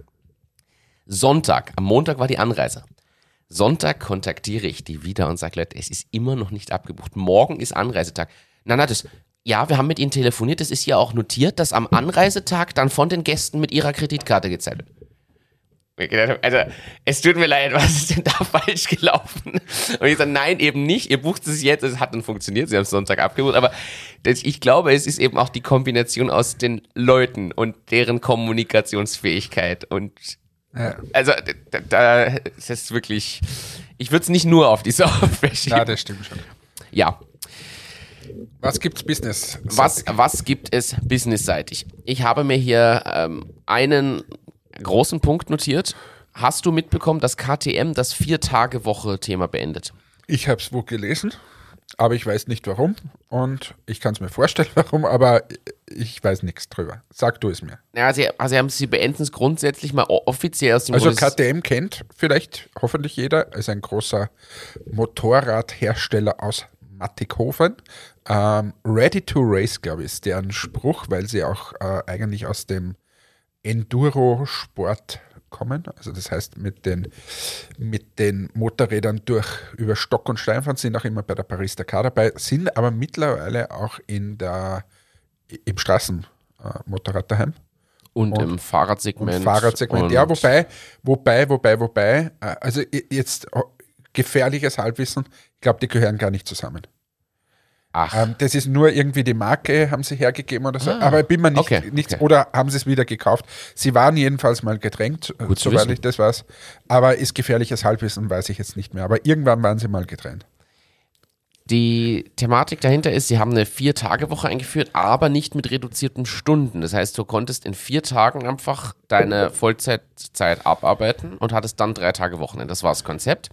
Sonntag, am Montag war die Anreise. Sonntag kontaktiere ich die wieder und sage, Leute, es ist immer noch nicht abgebucht. Morgen ist Anreisetag. Na, na, das, ja, wir haben mit Ihnen telefoniert. Es ist hier auch notiert, dass am Anreisetag dann von den Gästen mit Ihrer Kreditkarte gezahlt wird. Also, es tut mir leid, was ist denn da falsch gelaufen? Und ich sage, nein, eben nicht. Ihr bucht es jetzt, es hat dann funktioniert, Sie haben es Sonntag abgebucht. Aber ich glaube, es ist eben auch die Kombination aus den Leuten und deren Kommunikationsfähigkeit. Und Ja. also, da, da ist wirklich, ich würde es nicht nur auf die Software schieben. Ja, das stimmt schon. Ja. Was gibt's Business? Was, was gibt es businessseitig? Ich habe mir hier ähm, einen großen Punkt notiert. Hast du mitbekommen, dass KTM das Vier-Tage-Woche-Thema beendet? Ich habe es wo gelesen, aber ich weiß nicht warum und ich kann es mir vorstellen, warum, aber ich weiß nichts drüber. Sag du es mir. Ja, sie, also haben, sie beenden es grundsätzlich mal offiziell aus dem Also KTM kennt vielleicht hoffentlich jeder, ist ein großer Motorradhersteller aus Mattighofen. Ähm, Ready to Race, glaube ich, ist deren Spruch, weil sie auch äh, eigentlich aus dem Enduro-Sport kommen. Also das heißt, mit den, mit den Motorrädern durch über Stock und Stein fahren, sind auch immer bei der Paris-Dakar dabei, sind aber mittlerweile auch in der, im Straßenmotorrad daheim. und, und- im Fahrradsegment. Und Fahrradsegment. und- Ja, wobei, wobei, wobei, wobei, äh, also jetzt äh, gefährliches Halbwissen, ich glaube, die gehören gar nicht zusammen. Ach, Ähm, das ist nur irgendwie die Marke, haben sie hergegeben oder so. Ah, aber ich bin mir nicht, okay, nichts, okay. oder haben sie es wieder gekauft. Sie waren jedenfalls mal gedrängt, äh, Gut soweit wissen. ich das weiß. Aber ist gefährliches Halbwissen, weiß ich jetzt nicht mehr. Aber irgendwann waren sie mal getrennt. Die Thematik dahinter ist, sie haben eine Vier-Tage-Woche eingeführt, aber nicht mit reduzierten Stunden. Das heißt, du konntest in vier Tagen einfach deine Vollzeitzeit abarbeiten und hattest dann drei Tage Wochenende. Das war das Konzept.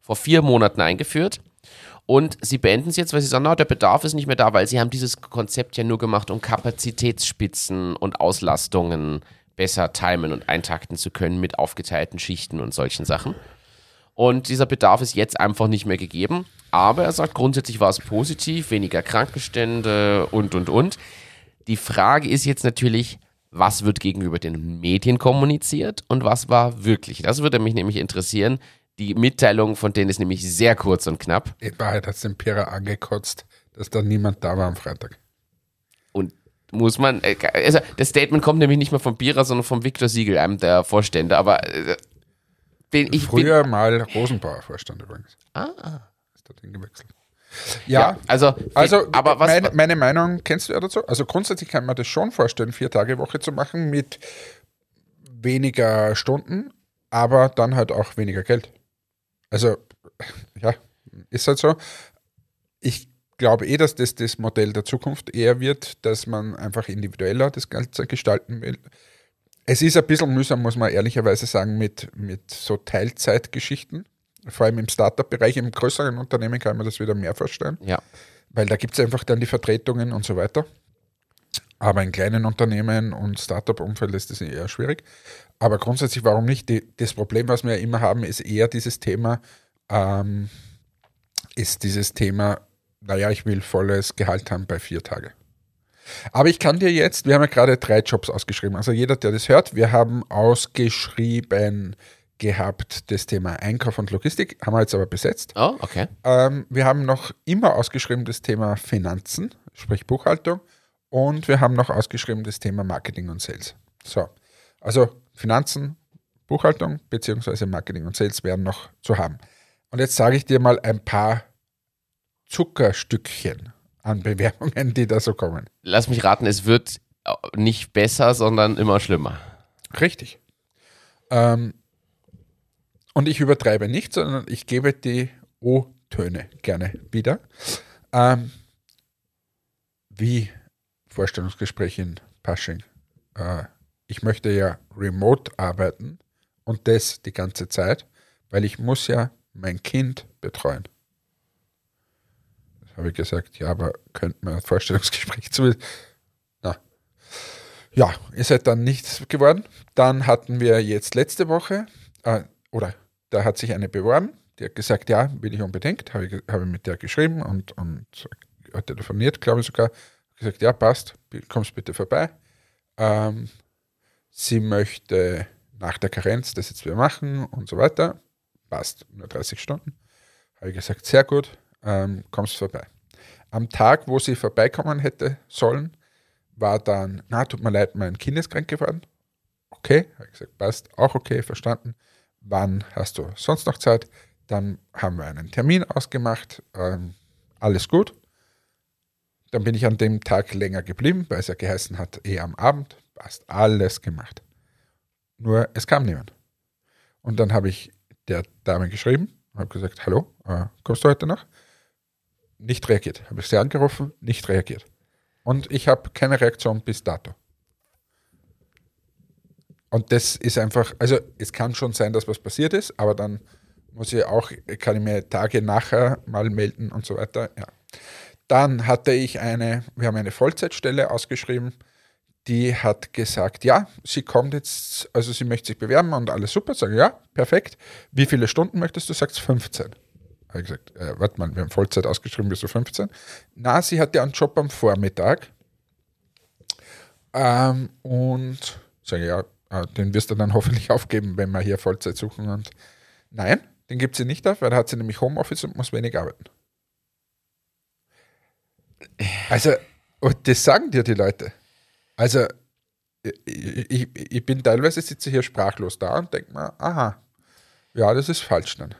Vor vier Monaten eingeführt. Und sie beenden es jetzt, weil sie sagen, na, der Bedarf ist nicht mehr da, weil sie haben dieses Konzept ja nur gemacht, um Kapazitätsspitzen und Auslastungen besser timen und eintakten zu können mit aufgeteilten Schichten und solchen Sachen. Und dieser Bedarf ist jetzt einfach nicht mehr gegeben. Aber er sagt, grundsätzlich war es positiv, weniger Krankenstände und, und, und. Die Frage ist jetzt natürlich, was wird gegenüber den Medien kommuniziert und was war wirklich? Das würde mich nämlich interessieren. Die Mitteilung von denen ist nämlich sehr kurz und knapp. In Wahrheit hat es den Pira angekotzt, dass da niemand da war am Freitag. Und muss man, äh, also das Statement kommt nämlich nicht mehr vom Bierer, sondern vom Viktor Siegel, einem der Vorstände. Aber äh, bin, ich bin, Früher mal Rosenbauer Vorstand übrigens. ah, Ist dorthin gewechselt. ja, Ja, also, Also, aber was, meine, meine Meinung kennst du ja dazu? Also grundsätzlich kann man das schon vorstellen, vier Tage Woche zu machen mit weniger Stunden, aber dann halt auch weniger Geld. Also, ja, ist halt so. Ich glaube eh, dass das das Modell der Zukunft eher wird, dass man einfach individueller das Ganze gestalten will. Es ist ein bisschen mühsam, muss man ehrlicherweise sagen, mit, mit so Teilzeitgeschichten. Vor allem im Startup-Bereich, im größeren Unternehmen kann man das wieder mehr vorstellen ja. weil da gibt es einfach dann die Vertretungen und so weiter. Aber in kleinen Unternehmen und Startup-Umfeld ist das eher schwierig. Aber grundsätzlich, warum nicht? Die, das Problem, was wir ja immer haben, ist eher dieses Thema, ähm, ist dieses Thema, naja, ich will volles Gehalt haben bei vier Tage. Aber ich kann dir jetzt, wir haben ja gerade drei Jobs ausgeschrieben. Also jeder, der das hört, wir haben ausgeschrieben gehabt das Thema Einkauf und Logistik, haben wir jetzt aber besetzt. Oh, okay. Ähm, wir haben noch immer ausgeschrieben das Thema Finanzen, sprich Buchhaltung. Und wir haben noch ausgeschrieben das Thema Marketing und Sales. So, also Finanzen, Buchhaltung beziehungsweise Marketing und Sales wären noch zu haben. Und jetzt sage ich dir mal ein paar Zuckerstückchen an Bewerbungen, die da so kommen. Lass mich raten, es wird nicht besser, sondern immer schlimmer. Richtig. Ähm, und ich übertreibe nicht, sondern ich gebe die O-Töne gerne wieder. Ähm, wie Vorstellungsgespräch in Pasching. Äh, ich möchte ja remote arbeiten und das die ganze Zeit, weil ich muss ja mein Kind betreuen. Das habe ich gesagt, ja, aber könnte man ein Vorstellungsgespräch zu... Na. Ja, ihr seid dann nichts geworden. Dann hatten wir jetzt letzte Woche, äh, oder da hat sich eine beworben, die hat gesagt, ja, will ich unbedingt, habe ich, habe mit der geschrieben und, und telefoniert, glaube ich sogar, gesagt, ja, passt, kommst bitte vorbei. Ähm, sie möchte nach der Karenz das jetzt wieder machen und so weiter. Passt, nur 30 Stunden. Habe ich gesagt, sehr gut, ähm, kommst vorbei. Am Tag, wo sie vorbeikommen hätte sollen, war dann, na, tut mir leid, mein Kind ist krank geworden. Okay, habe ich gesagt, passt, auch okay, verstanden. Wann hast du sonst noch Zeit? Dann haben wir einen Termin ausgemacht, ähm, alles gut. Dann bin ich an dem Tag länger geblieben, weil es ja geheißen hat, eh am Abend, passt, alles gemacht. Nur es kam niemand. Und dann habe ich der Dame geschrieben, habe gesagt, hallo, äh, kommst du heute noch? nicht reagiert. Habe ich sie angerufen, nicht reagiert. Und ich habe keine Reaktion bis dato. Und das ist einfach, also es kann schon sein, dass was passiert ist, aber dann muss ich auch, kann ich mir Tage nachher mal melden und so weiter. Ja. Dann hatte ich eine, wir haben eine Vollzeitstelle ausgeschrieben, die hat gesagt, ja, sie kommt jetzt, also sie möchte sich bewerben und alles super. Sage ja, perfekt. Wie viele Stunden möchtest du? Sagst 15. Habe ich gesagt, äh, warte mal, wir haben Vollzeit ausgeschrieben, bis zu 15. Na, sie hatte einen Job am Vormittag. Ähm, und sage ja, äh, den wirst du dann hoffentlich aufgeben, wenn wir hier Vollzeit suchen. Und nein, den gibt sie nicht auf, weil da hat sie nämlich Homeoffice und muss wenig arbeiten. Also, und das sagen dir die Leute. Also, ich, ich, bin teilweise sitze hier sprachlos da und denke mir, aha, ja, das ist falsch dann.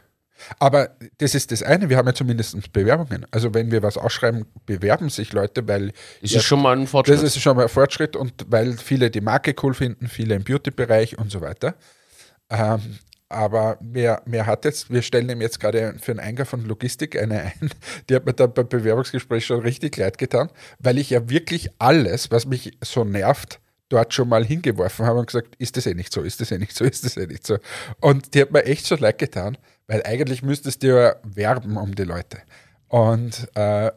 Aber das ist das eine, wir haben ja zumindest Bewerbungen. Also wenn wir was ausschreiben, bewerben sich Leute, weil Ist ja, schon mal ein Fortschritt? das ist schon mal ein Fortschritt und weil viele die Marke cool finden, viele im Beauty-Bereich und so weiter. Ähm, aber wer, wer hat jetzt, wir stellen ihm jetzt gerade für einen Eingang von Logistik eine ein, die hat mir da beim Bewerbungsgespräch schon richtig leid getan, weil ich ja wirklich alles, was mich so nervt, dort schon mal hingeworfen habe und gesagt, ist das eh nicht so, ist das eh nicht so, ist das eh nicht so. Und die hat mir echt so leid getan, weil eigentlich müsstest du ja werben um die Leute. Und äh,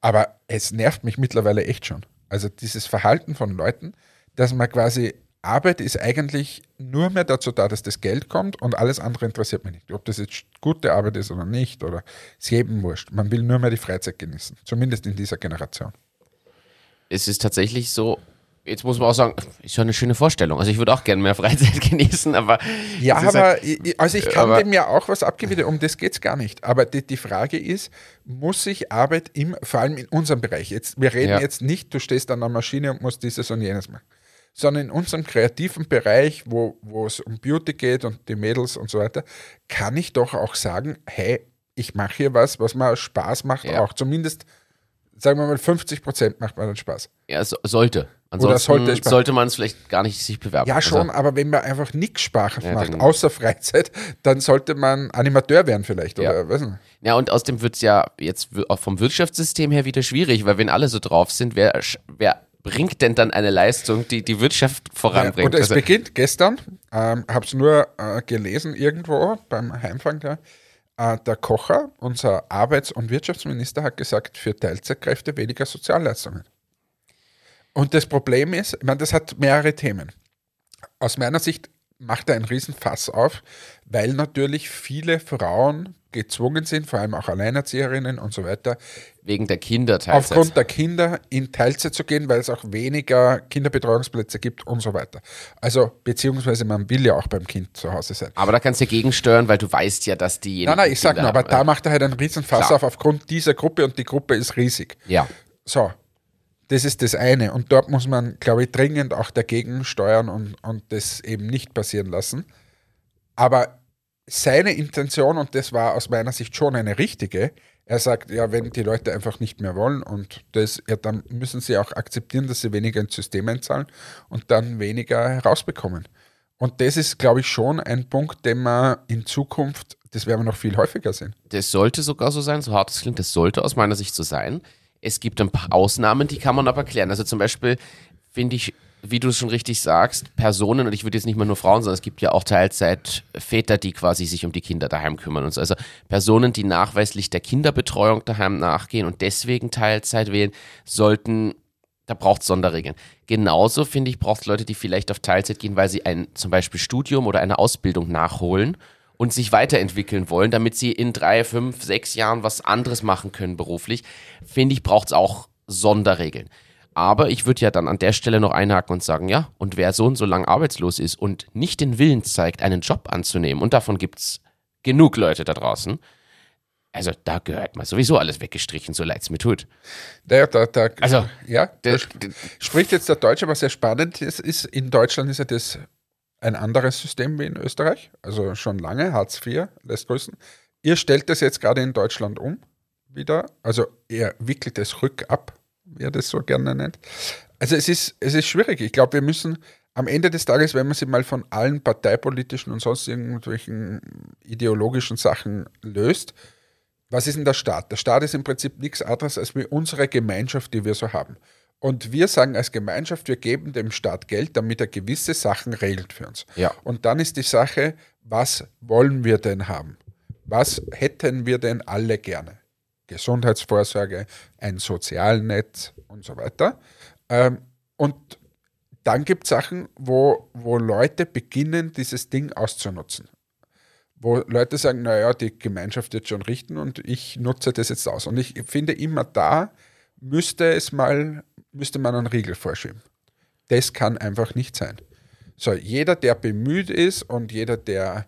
aber es nervt mich mittlerweile echt schon. Also dieses Verhalten von Leuten, dass man quasi Arbeit ist eigentlich nur mehr dazu da, dass das Geld kommt und alles andere interessiert mich nicht. Ob das jetzt gute Arbeit ist oder nicht oder ist jedem wurscht. Man will nur mehr die Freizeit genießen. Zumindest in dieser Generation. es ist tatsächlich so, jetzt muss man auch sagen, ist schon eine schöne Vorstellung. Also ich würde auch gerne mehr Freizeit genießen, aber Ja, es aber halt- ich- also ich kann dem ja auch was abgewinnen, um das geht es gar nicht. Aber die, die Frage ist, muss sich Arbeit im, vor allem in unserem Bereich, jetzt, wir reden Ja. jetzt nicht, du stehst an der Maschine und musst dieses und jenes machen, sondern in unserem kreativen Bereich, wo, wo es um Beauty geht und die Mädels und so weiter, kann ich doch auch sagen, hey, ich mache hier was, was mir Spaß macht, Ja. auch zumindest, sagen wir mal, 50 Prozent macht mir dann Spaß. ja, so, sollte. Ansonsten sollte ich- sollte man es vielleicht gar nicht sich bewerben. Ja, schon, Also, aber wenn man einfach nichts Spaß Ja, macht, außer Freizeit, dann sollte man Animateur werden vielleicht, Ja. oder weiß nicht. ja, und außerdem wird es ja jetzt auch vom Wirtschaftssystem her wieder schwierig, weil wenn alle so drauf sind, wer, wer bringt denn dann eine Leistung, die die Wirtschaft Ja, voranbringt? und es Also, beginnt gestern, ähm, habe es nur äh, gelesen irgendwo beim Heimfang da. Äh, der Kocher, unser Arbeits- und Wirtschaftsminister, hat gesagt, für Teilzeitkräfte weniger Sozialleistungen. Und das Problem ist, ich meine, das hat mehrere Themen. Aus meiner Sicht macht er einen Riesenfass auf, weil natürlich viele Frauen gezwungen sind, vor allem auch Alleinerzieherinnen und so weiter, wegen der Kinderteilzeit. aufgrund der Kinder in Teilzeit zu gehen, weil es auch weniger Kinderbetreuungsplätze gibt und so weiter. Also, beziehungsweise man will ja auch beim Kind zu Hause sein. aber da kannst du ja gegensteuern, weil du weißt ja, dass diejenigen. Nein, nein, ich sag Kinder nur, aber haben. da macht er halt einen Riesenfass Klar. auf aufgrund dieser Gruppe und die Gruppe ist riesig. Ja. So, das ist das eine. Und dort muss man, glaube ich, dringend auch dagegen steuern und, und das eben nicht passieren lassen. Aber seine Intention, und das war aus meiner Sicht schon eine richtige, er sagt, ja, wenn die Leute einfach nicht mehr wollen und das, ja, dann müssen sie auch akzeptieren, dass sie weniger ins System einzahlen und dann weniger herausbekommen. Und das ist, glaube ich, schon ein Punkt, den man in Zukunft, das werden wir noch viel häufiger sehen. Das sollte sogar so sein, so hart es klingt, das sollte aus meiner Sicht so sein. Es gibt ein paar Ausnahmen, die kann man aber klären. Also zum Beispiel finde ich, wie du es schon richtig sagst, Personen, und ich würde jetzt nicht mal nur Frauen, sondern es gibt ja auch Teilzeitväter, die quasi sich um die Kinder daheim kümmern und so. Also Personen, die nachweislich der Kinderbetreuung daheim nachgehen und deswegen Teilzeit wählen, sollten da braucht es Sonderregeln. Genauso, finde ich, braucht es Leute, die vielleicht auf Teilzeit gehen, weil sie ein zum Beispiel Studium oder eine Ausbildung nachholen und sich weiterentwickeln wollen, damit sie in drei, fünf, sechs Jahren was anderes machen können beruflich. Finde ich, braucht es auch Sonderregeln. Aber ich würde ja dann an der Stelle noch einhaken und sagen, ja, und wer so und so lang arbeitslos ist und nicht den Willen zeigt, einen Job anzunehmen, und davon gibt es genug Leute da draußen, also da gehört mal sowieso alles weggestrichen, so leid es mir tut. Da, da, da, Also, ja, der- da sp- spricht jetzt der Deutsche, was sehr spannend ist, ist, in Deutschland ist ja das ein anderes System wie in Österreich, also schon lange, Hartz IV lässt grüßen. Ihr stellt das jetzt gerade in Deutschland um, wieder, also ihr wickelt es rückab, wie er das so gerne nennt. Also es ist, es ist schwierig. Ich glaube, wir müssen am Ende des Tages, wenn man sich mal von allen parteipolitischen und sonst irgendwelchen ideologischen Sachen löst, was ist denn der Staat? Der Staat ist im Prinzip nichts anderes als wie unsere Gemeinschaft, die wir so haben. Und wir sagen als Gemeinschaft, wir geben dem Staat Geld, damit er gewisse Sachen regelt für uns. Ja. Und dann ist die Sache, was wollen wir denn haben? Was hätten wir denn alle gerne? Gesundheitsvorsorge, ein Sozialnetz und so weiter. Ähm, und dann gibt es Sachen, wo, wo Leute beginnen, dieses Ding auszunutzen. Wo Leute sagen, naja, die Gemeinschaft wird schon richten und ich nutze das jetzt aus. Und ich finde immer da müsste es mal, müsste man einen Riegel vorschieben. Das kann einfach nicht sein. So, jeder, der bemüht ist und jeder, der,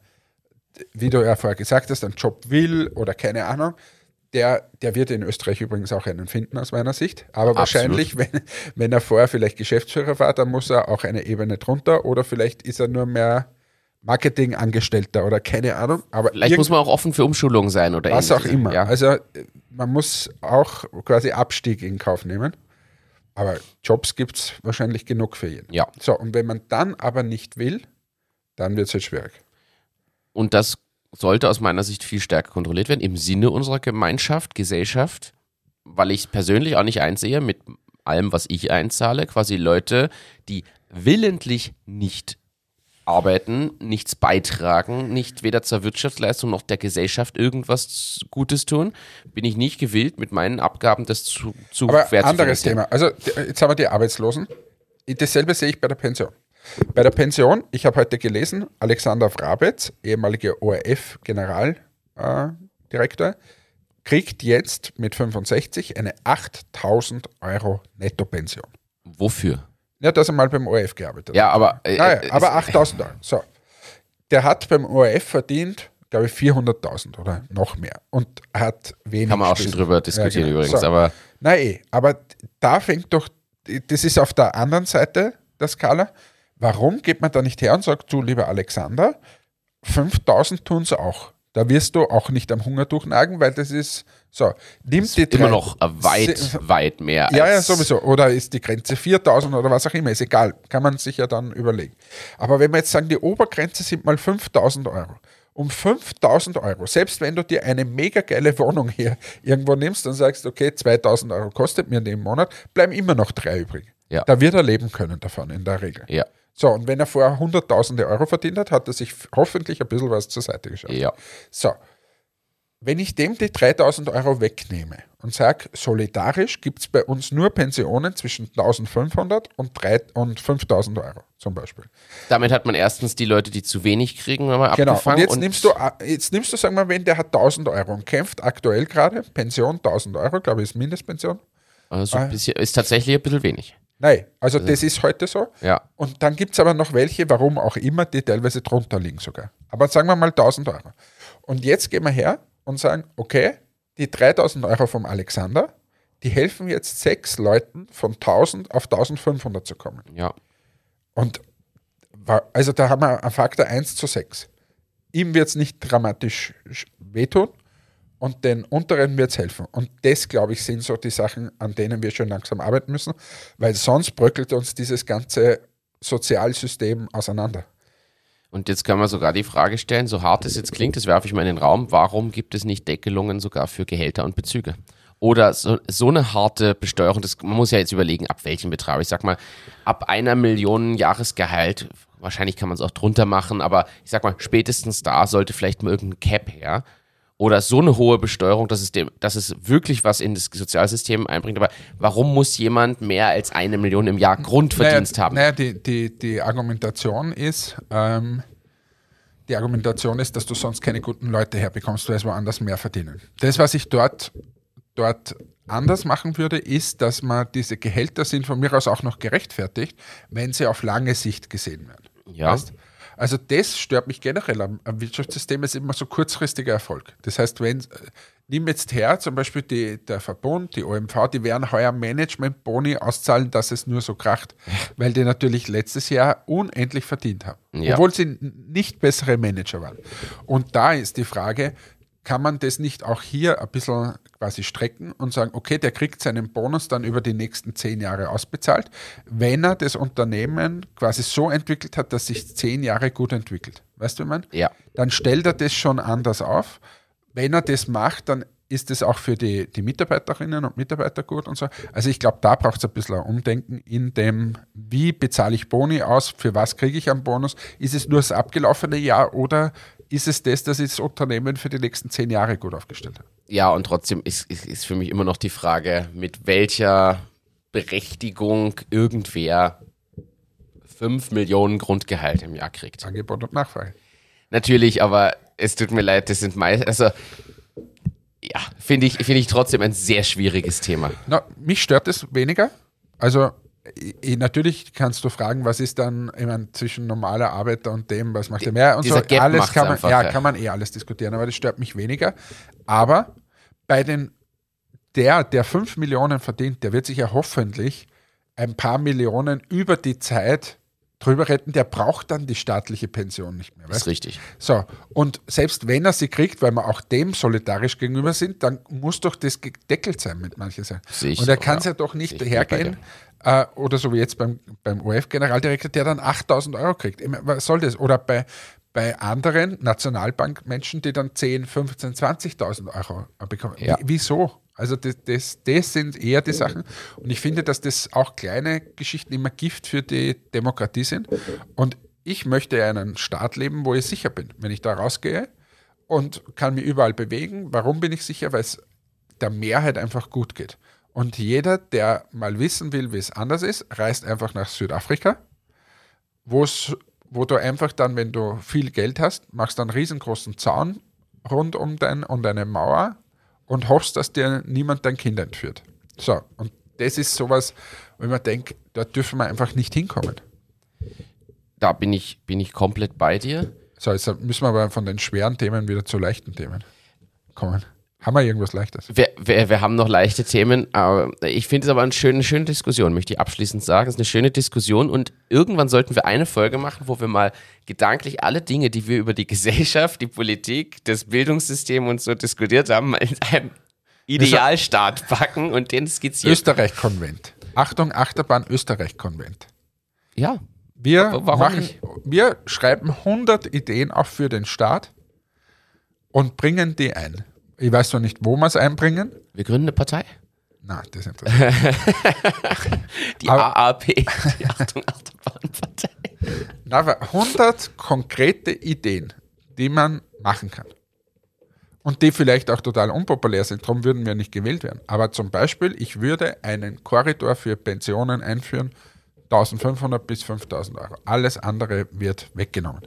wie du ja vorher gesagt hast, einen Job will oder keine Ahnung, der, der wird in Österreich übrigens auch einen finden aus meiner Sicht. Aber wahrscheinlich, wenn, wenn er vorher vielleicht Geschäftsführer war, dann muss er auch eine Ebene drunter oder vielleicht ist er nur mehr Marketingangestellter oder keine Ahnung. Aber Vielleicht muss man auch offen für Umschulung sein oder was auch immer. Ja. Also äh, man muss auch quasi Abstieg in Kauf nehmen. Aber Jobs gibt es wahrscheinlich genug für jeden. Ja. So, und wenn man dann aber nicht will, dann wird es halt schwierig. Und das sollte aus meiner Sicht viel stärker kontrolliert werden im Sinne unserer Gemeinschaft, Gesellschaft, weil ich persönlich auch nicht einsehe mit allem, was ich einzahle, quasi Leute, die willentlich nicht arbeiten, nichts beitragen, nicht weder zur Wirtschaftsleistung noch der Gesellschaft irgendwas Gutes tun, bin ich nicht gewillt, mit meinen Abgaben das zu, zu Aber anderes. Thema. Also jetzt haben wir die Arbeitslosen. Dasselbe sehe ich bei der Pension. Bei der Pension, ich habe heute gelesen, Alexander Frabetz, ehemaliger ORF-Generaldirektor, kriegt jetzt mit 65 eine 8000 Euro Nettopension. Wofür? Ja, dass er mal beim ORF gearbeitet hat. Ja, aber, äh, Naja, äh, aber es- 8000 Euro. So. Der hat beim ORF verdient, glaube ich, 400.000 oder noch mehr. Und hat wenig. kann man auch schon drüber diskutieren genau. übrigens, So. aber Na eh, aber da fängt doch, das ist auf der anderen Seite der Skala. Warum geht man da nicht her und sagt, du lieber Alexander, 5000 tun es auch. Da wirst du auch nicht am Hunger durchnagen, weil das ist so. Nimm die immer drei- noch weit, Se- weit mehr ja, ja, sowieso. Oder ist die Grenze 4000 oder was auch immer, ist egal. Kann man sich ja dann überlegen. Aber wenn wir jetzt sagen, die Obergrenze sind mal 5000 Euro. Um 5000 Euro, selbst wenn du dir eine mega geile Wohnung hier irgendwo nimmst und sagst, okay, 2000 Euro kostet mir in dem Monat, bleiben immer noch drei übrig. Ja. Da wird er leben können davon in der Regel. Ja, So, und wenn er vorher hunderttausende Euro verdient hat, hat er sich hoffentlich ein bisschen was zur Seite geschafft. ja. So, wenn ich dem die 3000 Euro wegnehme und sage, solidarisch gibt es bei uns nur Pensionen zwischen 1500 und, 3 und 5000 Euro zum Beispiel. Damit hat man erstens die Leute, die zu wenig kriegen, nochmal Genau, und abgefangen. jetzt nimmst, du, jetzt nimmst du, sagen wir, wenn der hat 1000 Euro und kämpft aktuell gerade, Pension 1000 Euro, glaube ich, ist Mindestpension. also bisschen, ist tatsächlich ein bisschen wenig. Nein, also das ist heute so. Ja. Und dann gibt es aber noch welche, warum auch immer, die teilweise drunter liegen sogar. Aber sagen wir mal 1000 Euro. Und jetzt gehen wir her und sagen, okay, die 3000 Euro vom Alexander, die helfen jetzt sechs Leuten von 1000 auf 1500 zu kommen. Ja. Und also da haben wir einen Faktor 1 zu 6. Ihm wird es nicht dramatisch sch- wehtun und den unteren wird es helfen. Und das, glaube ich, sind so die Sachen, an denen wir schon langsam arbeiten müssen, weil sonst bröckelt uns dieses ganze Sozialsystem auseinander. Und jetzt kann man sogar die Frage stellen, so hart es jetzt klingt, das werfe ich mal in den Raum, warum gibt es nicht Deckelungen sogar für Gehälter und Bezüge? Oder so, so eine harte Besteuerung, das, man muss ja jetzt überlegen, ab welchem Betrag. Ich sag mal, ab einer Million Jahresgehalt, wahrscheinlich kann man es auch drunter machen, aber ich sag mal, spätestens da sollte vielleicht mal irgendein Cap her. Oder so eine hohe Besteuerung, dass es, dem, dass es wirklich was in das Sozialsystem einbringt. Aber warum muss jemand mehr als eine Million im Jahr Grundverdienst naja, haben? Naja, die, die, die Argumentation ist, ähm, die Argumentation ist, dass du sonst keine guten Leute herbekommst, weil es woanders mehr verdienen. Das, was ich dort, dort anders machen würde, ist, dass man diese Gehälter sind von mir aus auch noch gerechtfertigt, wenn sie auf lange Sicht gesehen werden. Ja. Weißt? Also das stört mich generell am, am Wirtschaftssystem, ist immer so kurzfristiger Erfolg. Das heißt, wenn, äh, nimm jetzt her, zum Beispiel die, der Verbund, die OMV, die werden heuer Management-Boni auszahlen, dass es nur so kracht, weil die natürlich letztes Jahr unendlich verdient haben, Ja. obwohl sie nicht bessere Manager waren. Und da ist die Frage, kann man das nicht auch hier ein bisschen quasi strecken und sagen, okay, der kriegt seinen Bonus dann über die nächsten zehn Jahre ausbezahlt, wenn er das Unternehmen quasi so entwickelt hat, dass sich zehn Jahre gut entwickelt. Weißt du, wie man? Ja. Dann stellt er das schon anders auf. Wenn er das macht, dann ist es auch für die, die Mitarbeiterinnen und Mitarbeiter gut und so. Also ich glaube, da braucht es ein bisschen ein Umdenken in dem, wie bezahle ich Boni aus, für was kriege ich einen Bonus? Ist es nur das abgelaufene Jahr oder ist es das, dass ich das Unternehmen für die nächsten zehn Jahre gut aufgestellt habe? Ja, und trotzdem ist, ist, ist für mich immer noch die Frage, mit welcher Berechtigung irgendwer 5 Millionen Grundgehalt im Jahr kriegt. Angebot und Nachfrage. Natürlich, aber es tut mir leid, das sind meist, also ja, finde ich, finde ich trotzdem ein sehr schwieriges Thema. Na, mich stört es weniger. Also natürlich kannst du fragen, was ist dann meine, zwischen normaler Arbeiter und dem, was macht er mehr und Dieser so. Gap alles kann man, einfach, ja, ja. kann man eh alles diskutieren, aber das stört mich weniger. Aber bei den der, der 5 Millionen verdient, der wird sich ja hoffentlich ein paar Millionen über die Zeit drüber retten, der braucht dann die staatliche Pension nicht mehr. Ist Weißt? richtig. So, und selbst wenn er sie kriegt, weil wir auch dem solidarisch gegenüber sind, dann muss doch das gedeckelt sein mit manchen Sachen. Ich Und er kann es ja. doch nicht hergehen, äh, oder so wie jetzt beim, beim OF-Generaldirektor, der dann 8000 Euro kriegt. Was soll das? Oder bei, bei anderen Nationalbankmenschen, die dann 10, 15, 20.000 Euro bekommen. Ja. Wie, wieso? Also das, das, das sind eher die Sachen. Und ich finde, dass das auch kleine Geschichten immer Gift für die Demokratie sind. Und ich möchte in einem Staat leben, wo ich sicher bin. Wenn ich da rausgehe und kann mich überall bewegen. Warum bin ich sicher? Weil es der Mehrheit einfach gut geht. Und jeder, der mal wissen will, wie es anders ist, reist einfach nach Südafrika, wo du einfach dann, wenn du viel Geld hast, machst einen riesengroßen Zaun rund um, dein, um deine Mauer und hoffst, dass dir niemand dein Kind entführt. So, und das ist sowas, ich mir denke, dort dürfen wir einfach nicht hinkommen. Da bin ich, bin ich komplett bei dir. So, jetzt müssen wir aber von den schweren Themen wieder zu leichten Themen kommen. Haben wir irgendwas Leichtes? Wir, wir, wir haben noch leichte Themen, aber ich finde es aber eine schöne, schöne Diskussion, möchte ich abschließend sagen. Es ist eine schöne Diskussion und irgendwann sollten wir eine Folge machen, wo wir mal gedanklich alle Dinge, die wir über die Gesellschaft, die Politik, das Bildungssystem und so diskutiert haben, mal in einem Idealstaat packen und den skizzieren. Österreich-Konvent. Achtung, Achterbahn Österreich-Konvent. Ja, Wir, machen, nicht? wir schreiben 100 Ideen auch für den Staat und bringen die ein. Ich weiß zwar nicht, wo wir es einbringen. wir gründen eine Partei. Na, das ist interessant. Die Aber- AAP, die Achtung Achterbahnpartei. Na, aber 100 konkrete Ideen, die man machen kann. Und die vielleicht auch total unpopulär sind, darum würden wir nicht gewählt werden. Aber zum Beispiel, ich würde einen Korridor für Pensionen einführen, 1500 bis 5000 Euro. Alles andere wird weggenommen.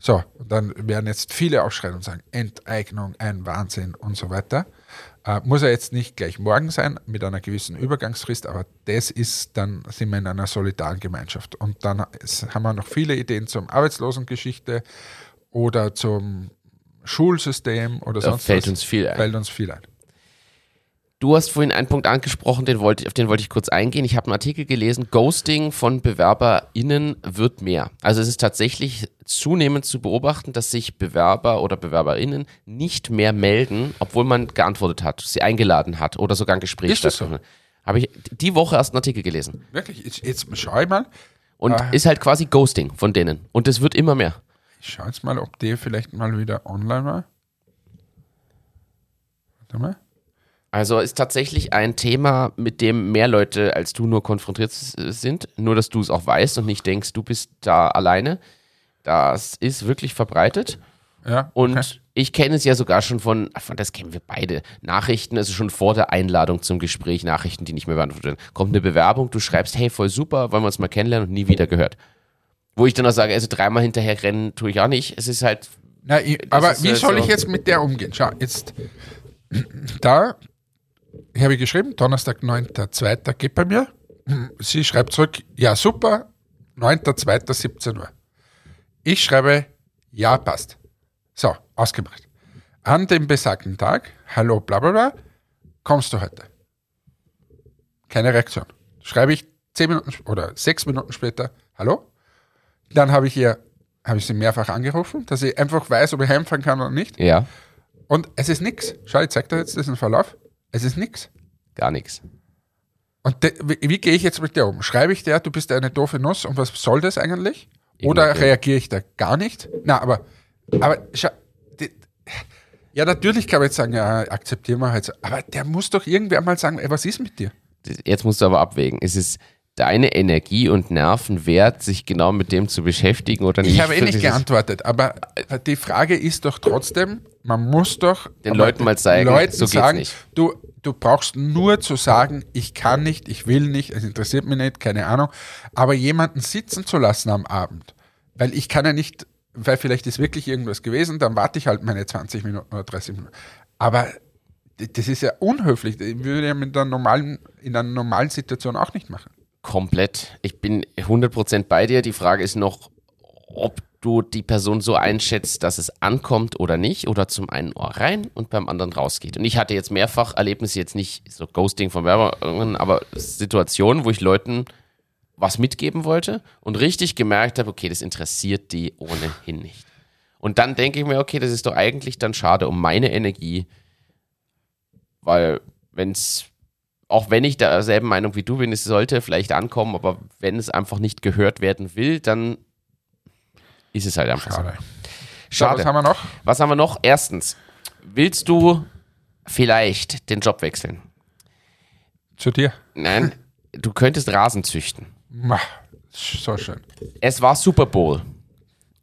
So, und dann werden jetzt viele aufschreien und sagen, Enteignung, ein Wahnsinn und so weiter. Äh, muss ja jetzt nicht gleich morgen sein, mit einer gewissen Übergangsfrist, aber das ist dann, sind wir in einer solidaren Gemeinschaft. Und dann haben wir noch viele Ideen zum Arbeitslosengeschichte oder zum Schulsystem oder Da sonst fällt was. uns viel ein. Fällt uns viel ein. Du hast vorhin einen Punkt angesprochen, den wollte, auf den wollte ich kurz eingehen. Ich habe einen Artikel gelesen, Ghosting von BewerberInnen wird mehr. Also es ist tatsächlich zunehmend zu beobachten, dass sich Bewerber oder BewerberInnen nicht mehr melden, obwohl man geantwortet hat, sie eingeladen hat oder sogar ein Gespräch Ist das so? Habe ich die Woche erst einen Artikel gelesen. Wirklich, jetzt, jetzt schaue ich mal. Und Ah. ist halt quasi Ghosting von denen. Und es wird immer mehr. Ich schaue jetzt mal, ob die vielleicht mal wieder online war. Warte mal. Also ist tatsächlich ein Thema, mit dem mehr Leute als du nur konfrontiert sind. Nur, dass du es auch weißt und nicht denkst, du bist da alleine. Das ist wirklich verbreitet. Ja, Und okay. ich kenne es ja sogar schon von, von, das kennen wir beide, Nachrichten, also schon vor der Einladung zum Gespräch, Nachrichten, die nicht mehr beantwortet werden. Kommt eine Bewerbung, du schreibst, hey, voll super, wollen wir uns mal kennenlernen und nie wieder gehört. Wo ich dann auch sage, also dreimal hinterher rennen tue ich auch nicht. Es ist halt, Na, ich, aber ist wie soll so- ich jetzt mit der umgehen? Schau, jetzt da habe ich geschrieben, Donnerstag, 9.2. geht bei mir. Sie schreibt zurück, ja super, 9.2. 17 Uhr. Ich schreibe, ja passt. So, ausgemacht. An dem besagten Tag, hallo bla bla bla, kommst du heute? Keine Reaktion. Schreibe ich zehn Minuten oder sechs Minuten später, hallo? Dann habe ich ihr, habe ich sie mehrfach angerufen, dass ich einfach weiß, ob ich heimfahren kann oder nicht. ja, Und es ist nix. Schau, ich zeig dir jetzt diesen Verlauf. Es ist nix. gar nichts. Und de, wie, wie gehe ich jetzt mit der um? Schreibe ich der, du bist eine doofe Nuss und was soll das eigentlich? Oder Ignorieren. reagiere ich da gar nicht? Na, aber, aber schau, die, Ja, natürlich kann man jetzt sagen, ja, akzeptieren wir halt so. Aber der muss doch irgendwer mal sagen, ey, was ist mit dir? Jetzt musst du aber abwägen. Ist es deine Energie und Nerven wert, sich genau mit dem zu beschäftigen oder nicht? Ich habe eh nicht geantwortet, aber die Frage ist doch trotzdem, man muss doch Den Leuten mal zeigen, Leuten so sagen, nicht. Du, du brauchst nur zu sagen, ich kann nicht, ich will nicht, es interessiert mich nicht, keine Ahnung, aber jemanden sitzen zu lassen am Abend, weil ich kann ja nicht, weil vielleicht ist wirklich irgendwas gewesen, dann warte ich halt meine 20 Minuten oder 30 Minuten. Aber das ist ja unhöflich, das würde ich ja mit einer normalen, in einer normalen Situation auch nicht machen. Komplett. Ich bin 100% bei dir. Die Frage ist noch, ob du die Person so einschätzt, dass es ankommt oder nicht, oder zum einen Ohr rein und beim anderen rausgeht. Und ich hatte jetzt mehrfach Erlebnisse, jetzt nicht so Ghosting von Werbungen, aber Situationen, wo ich Leuten was mitgeben wollte und richtig gemerkt habe, okay, das interessiert die ohnehin nicht. Und dann denke ich mir, okay, das ist doch eigentlich dann schade um meine Energie, weil wenn es auch wenn ich derselben Meinung wie du bin, es sollte vielleicht ankommen, aber wenn es einfach nicht gehört werden will, dann ist es halt einfach Schade. so. So, Schade. was haben wir noch? Was haben wir noch? Erstens, willst du vielleicht den Job wechseln? Zu dir. Nein, du könntest Rasen züchten. So schön. Es war Super Bowl.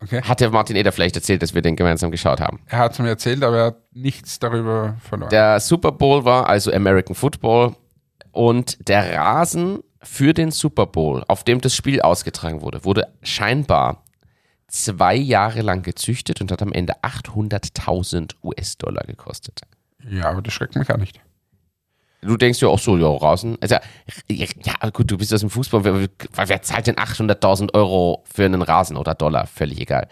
Okay. Hat der Martin Eder vielleicht erzählt, dass wir den gemeinsam geschaut haben. Er hat es mir erzählt, aber er hat nichts darüber verloren. Der Super Bowl war also American Football und der Rasen für den Super Bowl, auf dem das Spiel ausgetragen wurde, wurde scheinbar zwei Jahre lang gezüchtet und hat am Ende 800.000 US-Dollar gekostet. ja, aber das schreckt mich gar nicht. Du denkst ja auch so, ja, Rasen. Also, ja, gut, du bist aus dem Fußball. Wer, wer zahlt denn 800.000 Euro für einen Rasen oder Dollar? Völlig egal.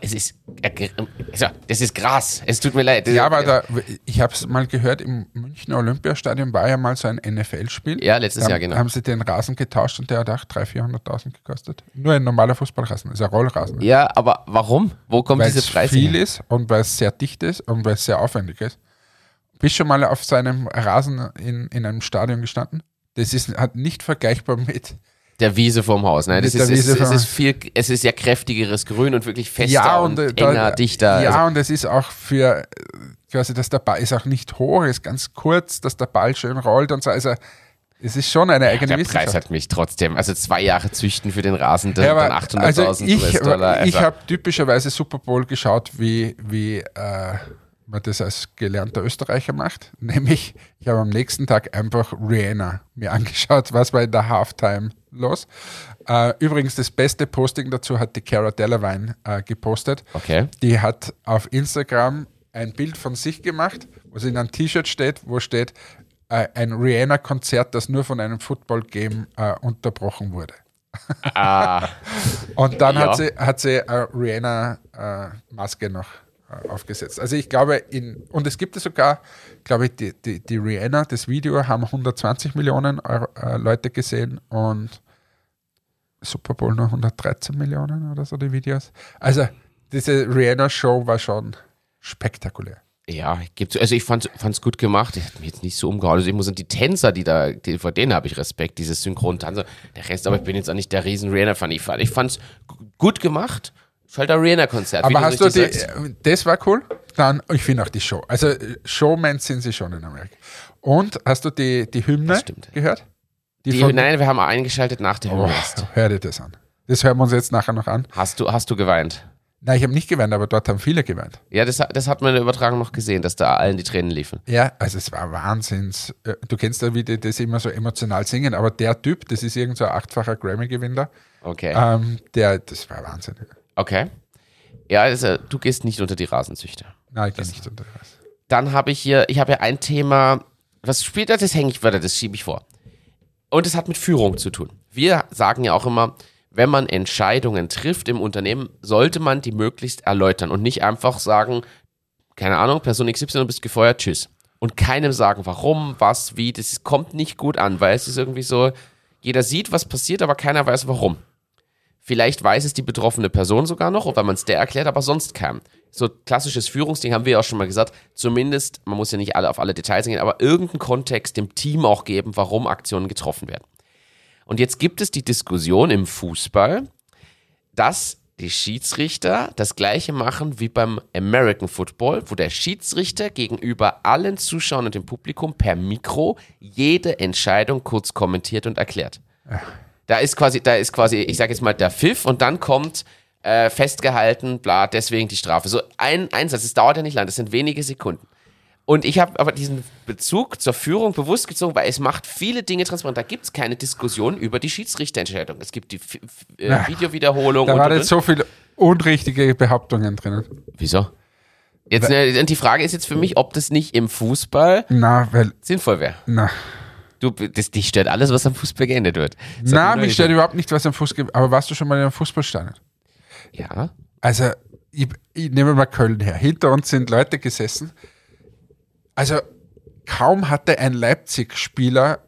Es ist, also, das ist Gras. Es tut mir leid. Ja, aber da, ich habe es mal gehört, im Münchner Olympiastadion war ja mal so ein NFL-Spiel. Ja, letztes Da Jahr, genau. Haben sie den Rasen getauscht und der hat auch 300.000, 400.000 gekostet. Nur ein normaler Fußballrasen, ist ein Rollrasen. Ja, aber warum? Wo kommen weil diese es Preise viel ist und weil es sehr dicht ist und weil es sehr aufwendig ist. Bist schon mal auf seinem Rasen in, in einem Stadion gestanden? Das ist hat nicht vergleichbar mit. Der Wiese vorm Haus. Nein, das ist, der ist, es ist viel, es ist ja kräftigeres Grün und wirklich fester ja, und, und, äh, enger, da, dichter. Ja, also, und es ist auch für äh, quasi, dass der Ball ist auch nicht hoch, ist ganz kurz, dass der Ball schön rollt und so. Also es ist schon eine eigene der Wissenschaft. Preis hat mich trotzdem. Also zwei Jahre züchten für den Rasen, dann, Ja, dann aber 800.000 also ich, US-Dollar. ich Also, habe typischerweise Super Bowl geschaut, wie, wie äh, man das als gelernter Österreicher macht. Nämlich, ich habe am nächsten Tag einfach Rihanna mir angeschaut, was war in der Halftime los. Äh, übrigens, das beste Posting dazu hat die Cara Delevingne äh, gepostet. okay. Die hat auf Instagram ein Bild von sich gemacht, wo sie in einem T-Shirt steht, wo steht äh, ein Rihanna-Konzert, das nur von einem Football-Game äh, unterbrochen wurde. Ah, Und dann Ja. hat sie, hat sie äh, Rihanna-Maske noch äh, aufgesetzt. Also ich glaube, in, und es gibt es sogar, glaube ich, die, die, die Rihanna, das Video haben 120 Millionen Euro, äh, Leute gesehen und Super Bowl nur 113 Millionen oder so die Videos. Also diese Rihanna-Show war schon spektakulär. ja, gibt's, also ich fand es gut gemacht. Ich hat mich jetzt nicht so umgehauen. Also ich muss sagen, die Tänzer, die da, die, vor denen habe ich Respekt, dieses Synchrontanzer. Der Rest, aber ich bin jetzt auch nicht der riesen Rihanna-Fan. Ich fand gu- gut gemacht. Ist halt ein Rihanna-Konzert. wie Aber hast du die, das war cool. Dann, ich finde auch die Show. Also Showmans sind sie schon in Amerika. Und hast du die, die Hymne gehört? Die, von- nein, wir haben eingeschaltet nach der Oh, Hymne erst. hör dir das an. Das hören wir uns jetzt nachher noch an. Hast du, hast du geweint? Nein, ich habe nicht geweint, aber dort haben viele geweint. Ja, das, das hat man in der Übertragung noch gesehen, dass da allen die Tränen liefen. Ja, also es war Wahnsinns. äh, Du kennst ja, wie die das immer so emotional singen, aber der Typ, das ist irgend so ein achtfacher Grammy-Gewinner, Okay. ähm, der, das war Wahnsinn. Okay. Ja, also, du gehst nicht unter die Rasenzüchter. Nein, ich gehe nicht unter das. Dann habe ich hier, ich habe ja ein Thema, was spielt das? Das hänge ich weiter, das schiebe ich vor. Und es hat mit Führung zu tun. Wir sagen ja auch immer, wenn man Entscheidungen trifft im Unternehmen, sollte man die möglichst erläutern und nicht einfach sagen, keine Ahnung, Person XY, du bist gefeuert, tschüss. Und keinem sagen, warum, was, wie, das kommt nicht gut an, weil es ist irgendwie so, jeder sieht, was passiert, aber keiner weiß, warum. Vielleicht weiß es die betroffene Person sogar noch, weil man es der erklärt, aber sonst keinem. So klassisches Führungsding haben wir ja auch schon mal gesagt. Zumindest, man muss ja nicht alle auf alle Details eingehen, aber irgendeinen Kontext dem Team auch geben, warum Aktionen getroffen werden. Und jetzt gibt es die Diskussion im Fußball, dass die Schiedsrichter das gleiche machen wie beim American Football, wo der Schiedsrichter gegenüber allen Zuschauern und dem Publikum per Mikro jede Entscheidung kurz kommentiert und erklärt. Da ist quasi, da ist quasi, ich sage jetzt mal, der Pfiff und dann kommt äh, festgehalten, bla, deswegen die Strafe. So ein Einsatz, es dauert ja nicht lang, das sind wenige Sekunden. Und ich habe aber diesen Bezug zur Führung bewusst gezogen, weil es macht viele Dinge transparent. Da gibt es keine Diskussion über die Schiedsrichterentscheidung. Es gibt die F äh, Ja. Videowiederholung Da und, waren jetzt so viele unrichtige Behauptungen drinnen. Wieso? Jetzt, äh, und die Frage ist jetzt für mich, ob das nicht im Fußball Na, weil, sinnvoll wäre. na. Du, das, dich stört alles, was am Fußball geändert wird. Das Na, mich stört überhaupt nicht, was am Fuß gibt. Aber warst du schon mal in einem Fußballstadion? Ja. Also, ich, ich nehme mal Köln her. Hinter uns sind Leute gesessen. Also, kaum hatte ein Leipzig-Spieler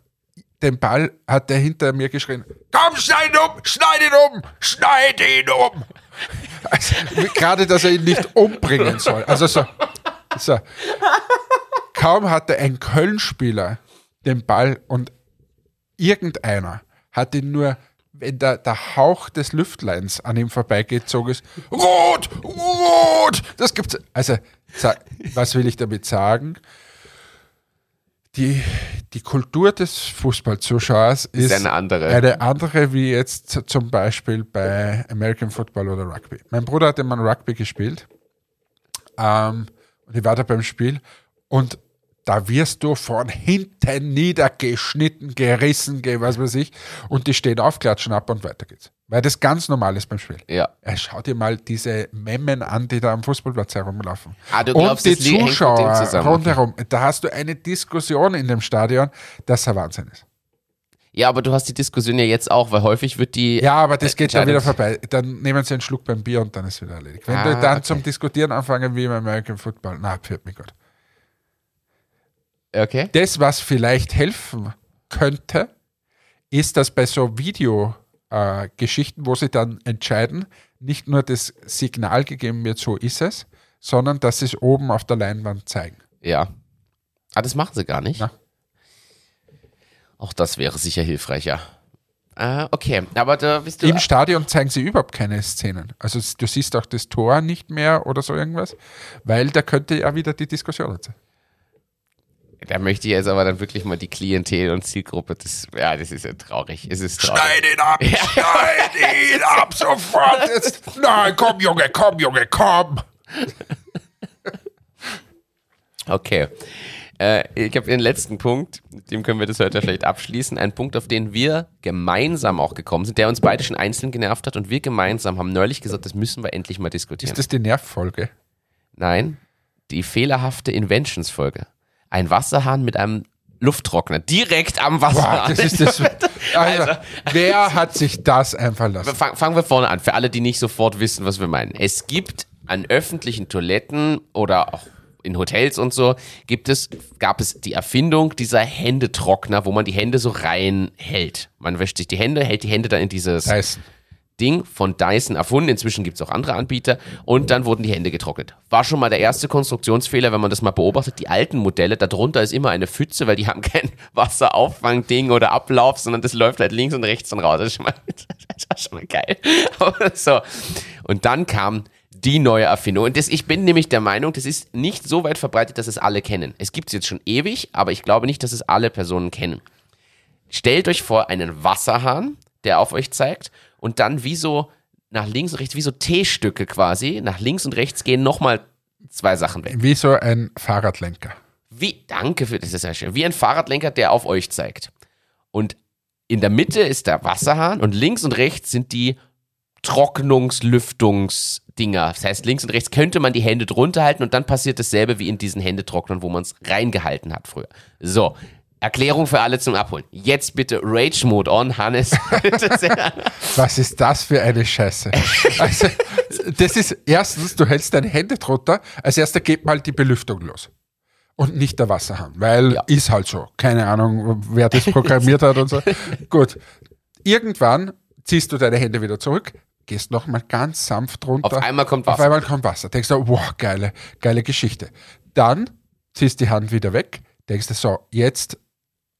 den Ball, hat er hinter mir geschrien: Komm, schneid ihn um, schneid ihn um, schneid ihn um. Also, gerade, dass er ihn nicht umbringen soll. Also, so. so. Kaum hatte ein Köln-Spieler den Ball und irgendeiner hat ihn nur, wenn der, der Hauch des Lüftleins an ihm vorbeigezogen ist, rot, rot, das gibt's. Also, was will ich damit sagen? Die, die Kultur des Fußballzuschauers ist, eine andere. eine andere wie jetzt zum Beispiel bei American Football oder Rugby. Mein Bruder hat immer Rugby gespielt ähm, und ich war da beim Spiel und da wirst du von hinten niedergeschnitten, gerissen, ge- was weiß ich, und die stehen auf, klatschen ab und weiter geht's. Weil das ganz normal ist beim Spiel. Ja. Äh, Schau dir mal diese Memmen an, die da am Fußballplatz herumlaufen. Ah, du und glaubst, die mit dem Zuschauer rundherum. Da hast du eine Diskussion in dem Stadion, das ein Wahnsinn ist. Ja, aber du hast die Diskussion ja jetzt auch, weil häufig wird die. Ja, aber das geht dann wieder vorbei. Dann nehmen sie einen Schluck beim Bier und dann ist wieder erledigt. Wenn Ah, die dann okay. zum Diskutieren anfangen wie im American Football, na, pfiat mich Gott. Okay. Das, was vielleicht helfen könnte, ist, dass bei so Videogeschichten, äh, wo sie dann entscheiden, nicht nur das Signal gegeben wird, so ist es, sondern dass sie es oben auf der Leinwand zeigen. Ja. Ah, das machen sie gar nicht. Na. Auch das wäre sicher hilfreicher. Ah, okay, aber da bist du. Im Stadion zeigen sie überhaupt keine Szenen. Also du siehst auch das Tor nicht mehr oder so irgendwas, weil da könnte ja wieder die Diskussion sein. Da möchte ich jetzt aber dann wirklich mal die Klientel und Zielgruppe. Das, ja, das ist ja traurig. Es ist traurig. Schneid ihn ab! Schneid ihn ab! Sofort! Jetzt. Nein, komm, Junge, komm, Junge, komm! Okay. Äh, ich habe den letzten Punkt, mit dem können wir das heute vielleicht abschließen. Ein Punkt, auf den wir gemeinsam auch gekommen sind, der uns beide schon einzeln genervt hat und wir gemeinsam haben neulich gesagt, das müssen wir endlich mal diskutieren. Ist das die Nervfolge? Nein, die fehlerhafte Inventions-Folge. Ein Wasserhahn mit einem Lufttrockner direkt am Boah, Wasserhahn. das ist das. Also, wer hat sich das einfallen lassen? Fang, fangen wir vorne an, für alle, die nicht sofort wissen, was wir meinen. Es gibt an öffentlichen Toiletten oder auch in Hotels und so, gibt es, gab es die Erfindung dieser Händetrockner, wo man die Hände so reinhält. Man wäscht sich die Hände, hält die Hände dann in dieses Dyson. Ding von Dyson erfunden. Inzwischen gibt es auch andere Anbieter. Und dann wurden die Hände getrocknet. War schon mal der erste Konstruktionsfehler, wenn man das mal beobachtet. Die alten Modelle, darunter ist immer eine Pfütze, weil die haben kein Wasserauffangding oder Ablauf, sondern das läuft halt links und rechts dann raus. Das ist schon mal, ist schon mal geil. So. Und dann kam die neue Erfindung. Und das, ich bin nämlich der Meinung, das ist nicht so weit verbreitet, dass es alle kennen. Es gibt es jetzt schon ewig, aber ich glaube nicht, dass es alle Personen kennen. Stellt euch vor einen Wasserhahn, der auf euch zeigt und dann wie so nach links und rechts, wie so T-Stücke quasi, nach links und rechts gehen nochmal zwei Sachen weg. Wie so ein Fahrradlenker. Wie, danke für das ist ja schön. Wie ein Fahrradlenker, der auf euch zeigt. Und in der Mitte ist der Wasserhahn und links und rechts sind die Trocknungs-Lüftungsdinger. Das heißt, links und rechts könnte man die Hände drunter halten und dann passiert dasselbe wie in diesen Händetrocknern, wo man es reingehalten hat früher. So. Erklärung für alle zum Abholen. Jetzt bitte Rage Mode on, Hannes. Was ist das für eine Scheiße? Also, das ist erstens, du hältst deine Hände drunter, als erster geht mal die Belüftung los. Und nicht der Wasserhahn, weil Ja. ist halt so. Keine Ahnung, wer das programmiert hat und so. Gut. Irgendwann ziehst du deine Hände wieder zurück, gehst nochmal ganz sanft runter. Auf einmal kommt Auf Wasser. einmal kommt Wasser. Denkst du, wow, geile, geile Geschichte. Dann ziehst die Hand wieder weg, denkst du, so, jetzt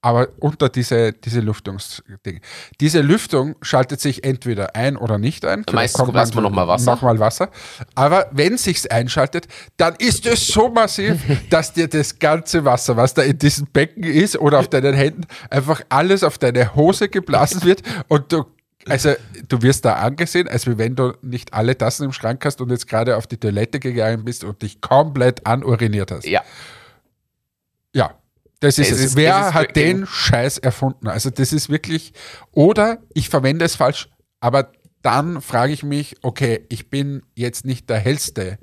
aber unter diese, diese Lüftungsdinge. Diese Lüftung schaltet sich entweder ein oder nicht ein. Meistens Kommt kommt erstmal noch mal Wasser. Nochmal Wasser. Aber wenn sich's einschaltet, dann ist es so massiv, dass dir das ganze Wasser, was da in diesem Becken ist oder auf deinen Händen, einfach alles auf deine Hose geblasen wird und du also du wirst da angesehen, als wenn du nicht alle Tassen im Schrank hast und jetzt gerade auf die Toilette gegangen bist und dich komplett anuriniert hast. Ja. Ja, das ist ist- Wer es ist hat den Scheiß erfunden? Also das ist wirklich, oder ich verwende es falsch, aber dann frage ich mich, okay, ich bin jetzt nicht der hellste,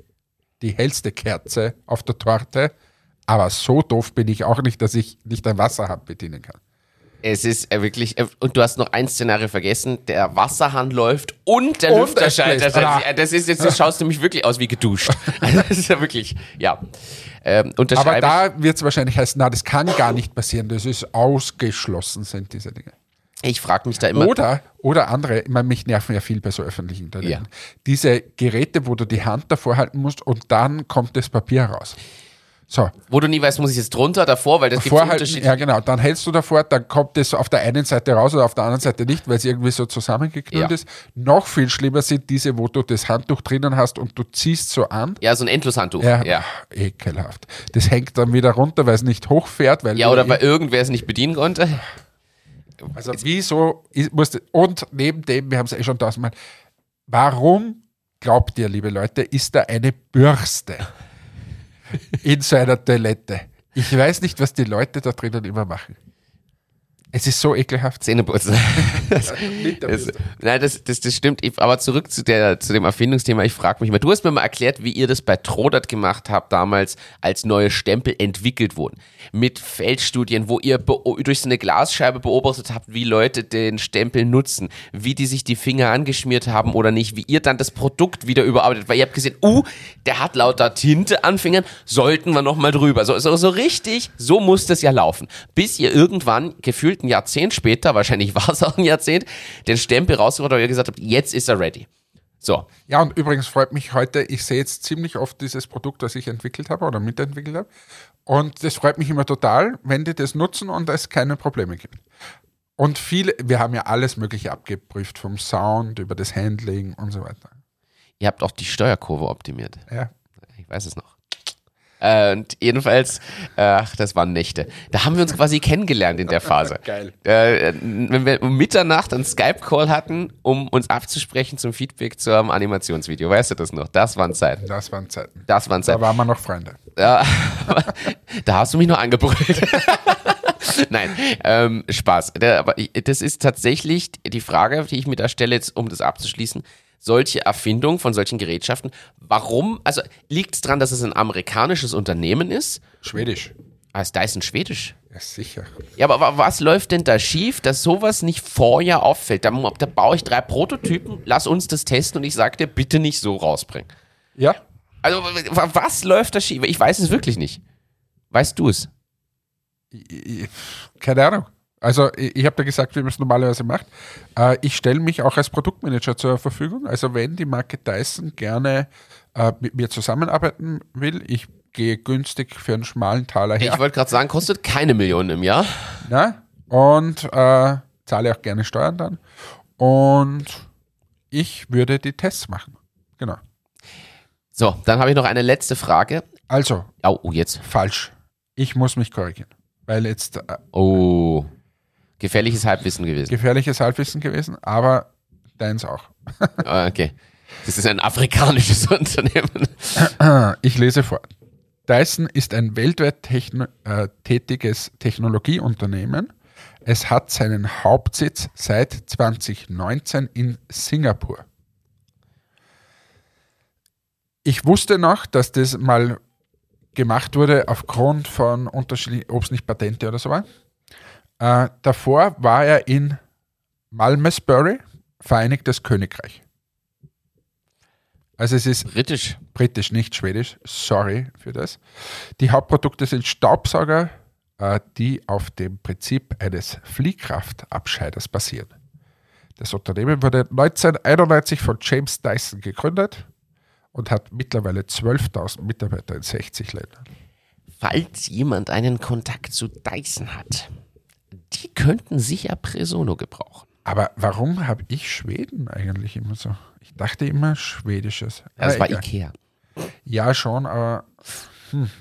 die hellste Kerze auf der Torte, aber so doof bin ich auch nicht, dass ich nicht ein Wasserhahn bedienen kann. Es ist äh, wirklich, äh, und du hast noch ein Szenario vergessen, der Wasserhahn läuft und der Und Lüfter. Das, ist jetzt, das schaust du mich wirklich aus wie geduscht. Also das ist ja wirklich, ja. Ähm, Aber da wird es wahrscheinlich heißen, na, das kann gar nicht passieren, das ist ausgeschlossen, sind diese Dinge. Ich frage mich da immer. Oder, oder andere, ich meine, mich nerven ja viel bei so öffentlichen Unternehmen. Ja. Diese Geräte, wo du die Hand davor halten musst und dann kommt das Papier raus. So, Wo du nie weißt, muss ich jetzt drunter, davor, weil das gibt vorhalten, Unterschied. ja genau, dann hältst du davor, dann kommt es auf der einen Seite raus oder auf der anderen Seite nicht, weil es irgendwie so zusammengeknüllt Ja. ist. Noch viel schlimmer sind diese, wo du das Handtuch drinnen hast und du ziehst so an. Ja, so ein Endloshandtuch. Ja, Ja. ach, ekelhaft. Das hängt dann wieder runter, weil es nicht hochfährt. Weil Ja, oder wieder weil irgendwer es nicht bedienen konnte. Also wieso musste und neben dem, wir haben es eh schon tausendmal, warum glaubt ihr, liebe Leute, ist da eine Bürste in so einer Toilette? Ich weiß nicht, was die Leute da drinnen immer machen. Es ist so ekelhaft. Zähneputzen. Das, nein, das, das, das stimmt. Aber zurück zu, der, zu dem Erfindungsthema. Ich frage mich mal, du hast mir mal erklärt, wie ihr das bei Trodert gemacht habt, damals, als neue Stempel entwickelt wurden. Mit Feldstudien, wo ihr durch so eine Glasscheibe beobachtet habt, wie Leute den Stempel nutzen, wie die sich die Finger angeschmiert haben oder nicht, wie ihr dann das Produkt wieder überarbeitet. Weil ihr habt gesehen, uh, der hat lauter Tinte an Fingern, sollten wir nochmal drüber. So, so, so richtig, so muss das ja laufen. Bis ihr irgendwann, gefühlt ein Jahrzehnt später, wahrscheinlich war es auch ein Jahrzehnt, den Stempel rausgeholt habt und ihr gesagt habt, jetzt ist er ready. So, Ja, und übrigens freut mich heute, ich sehe jetzt ziemlich oft dieses Produkt, das ich entwickelt habe oder mitentwickelt habe. Und das freut mich immer total, wenn die das nutzen und es keine Probleme gibt. Und viele, wir haben ja alles Mögliche abgeprüft, vom Sound über das Handling und so weiter. ihr habt auch die Steuerkurve optimiert. Ja. Ich weiß es noch. Äh, Und jedenfalls, ach, das waren Nächte. Da haben wir uns quasi kennengelernt in der Phase. Geil. Äh, wenn wir um Mitternacht einen Skype-Call hatten, um uns abzusprechen zum Feedback zum Animationsvideo. Weißt du das noch? Das waren Zeiten. Das waren Zeiten. Das waren Da Zeiten. waren wir noch Freunde. Ja, da hast du mich noch angebrüllt. Nein, ähm, Spaß. Aber das ist tatsächlich die Frage, die ich mir da stelle, jetzt, um das abzuschließen. Solche Erfindungen von solchen Gerätschaften, warum, also liegt es daran, dass es ein amerikanisches Unternehmen ist? Schwedisch. Ah, ist Dyson schwedisch? Ja, sicher. Ja, aber wa- was läuft denn da schief, dass sowas nicht vorher auffällt? Da, da baue ich drei Prototypen, lass uns das testen und ich sag dir, bitte nicht so rausbringen. Ja. Also, wa- was läuft da schief? Ich weiß es wirklich nicht. Weißt du es? Keine Ahnung. Also ich, ich habe ja gesagt, wie man es normalerweise macht. Äh, ich stelle mich auch als Produktmanager zur Verfügung. Also wenn die Marke Dyson gerne äh, mit mir zusammenarbeiten will, ich gehe günstig für einen schmalen Taler her. Ich wollte gerade sagen, kostet keine Millionen im Jahr. Na? Und äh, zahle auch gerne Steuern dann. Und ich würde die Tests machen. Genau. So, dann habe ich noch eine letzte Frage. Also, Oh, oh, jetzt. falsch. Ich muss mich korrigieren. Weil jetzt äh, Oh. Gefährliches Halbwissen gewesen. gefährliches Halbwissen gewesen, aber deins auch. Ah, okay. Das ist ein afrikanisches Unternehmen. Ich lese vor. Dyson ist ein weltweit techno äh, tätiges Technologieunternehmen. Es hat seinen Hauptsitz seit 2019 in Singapur. Ich wusste noch, dass das mal gemacht wurde aufgrund von unterschiedlichen, ob es nicht Patente oder so war. Äh, davor war er in Malmesbury, Vereinigtes Königreich. Also es ist Britisch. britisch, nicht schwedisch. Sorry für das. Die Hauptprodukte sind Staubsauger, äh, die auf dem Prinzip eines Fliehkraftabscheiders basieren. Das Unternehmen wurde 1991 von James Dyson gegründet und hat mittlerweile 12.000 Mitarbeiter in 60 Ländern. Falls jemand einen Kontakt zu Dyson hat, die könnten sicher Presono gebrauchen. Aber warum habe ich Schweden eigentlich immer so? Ich dachte immer Schwedisches. Ja, das Aber war egal. Ikea. Ja, schon, aber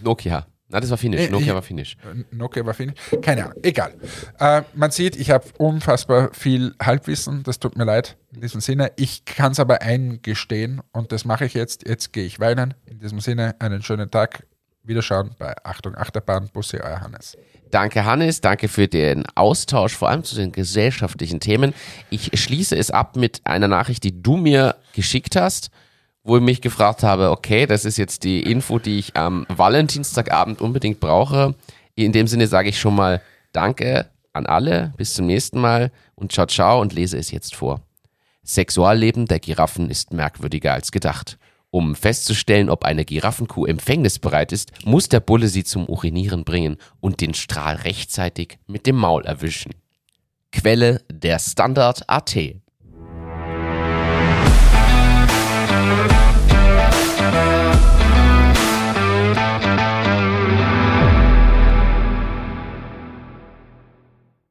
Nokia. Na, das war Finnisch. Äh, Nokia ich- war Finnisch. äh, Nokia war Finnisch. Keine Ahnung, egal. Äh, man sieht, ich habe unfassbar viel Halbwissen, das tut mir leid in diesem Sinne. Ich kann es aber eingestehen und das mache ich jetzt. Jetzt gehe ich weinen. In diesem Sinne, einen schönen Tag. Wiederschauen bei Achtung Achterbahn, Bussi, euer Hannes. Danke, Hannes. Danke für den Austausch, vor allem zu den gesellschaftlichen Themen. Ich schließe es ab mit einer Nachricht, die du mir geschickt hast, wo ich mich gefragt habe, okay, das ist jetzt die Info, die ich am Valentinstagabend unbedingt brauche. In dem Sinne sage ich schon mal Danke an alle, bis zum nächsten Mal und ciao, ciao und lese es jetzt vor. Sexualleben der Giraffen ist merkwürdiger als gedacht. Um festzustellen, ob eine Giraffenkuh empfängnisbereit ist, muss der Bulle sie zum Urinieren bringen und den Strahl rechtzeitig mit dem Maul erwischen. Quelle der Standard AT.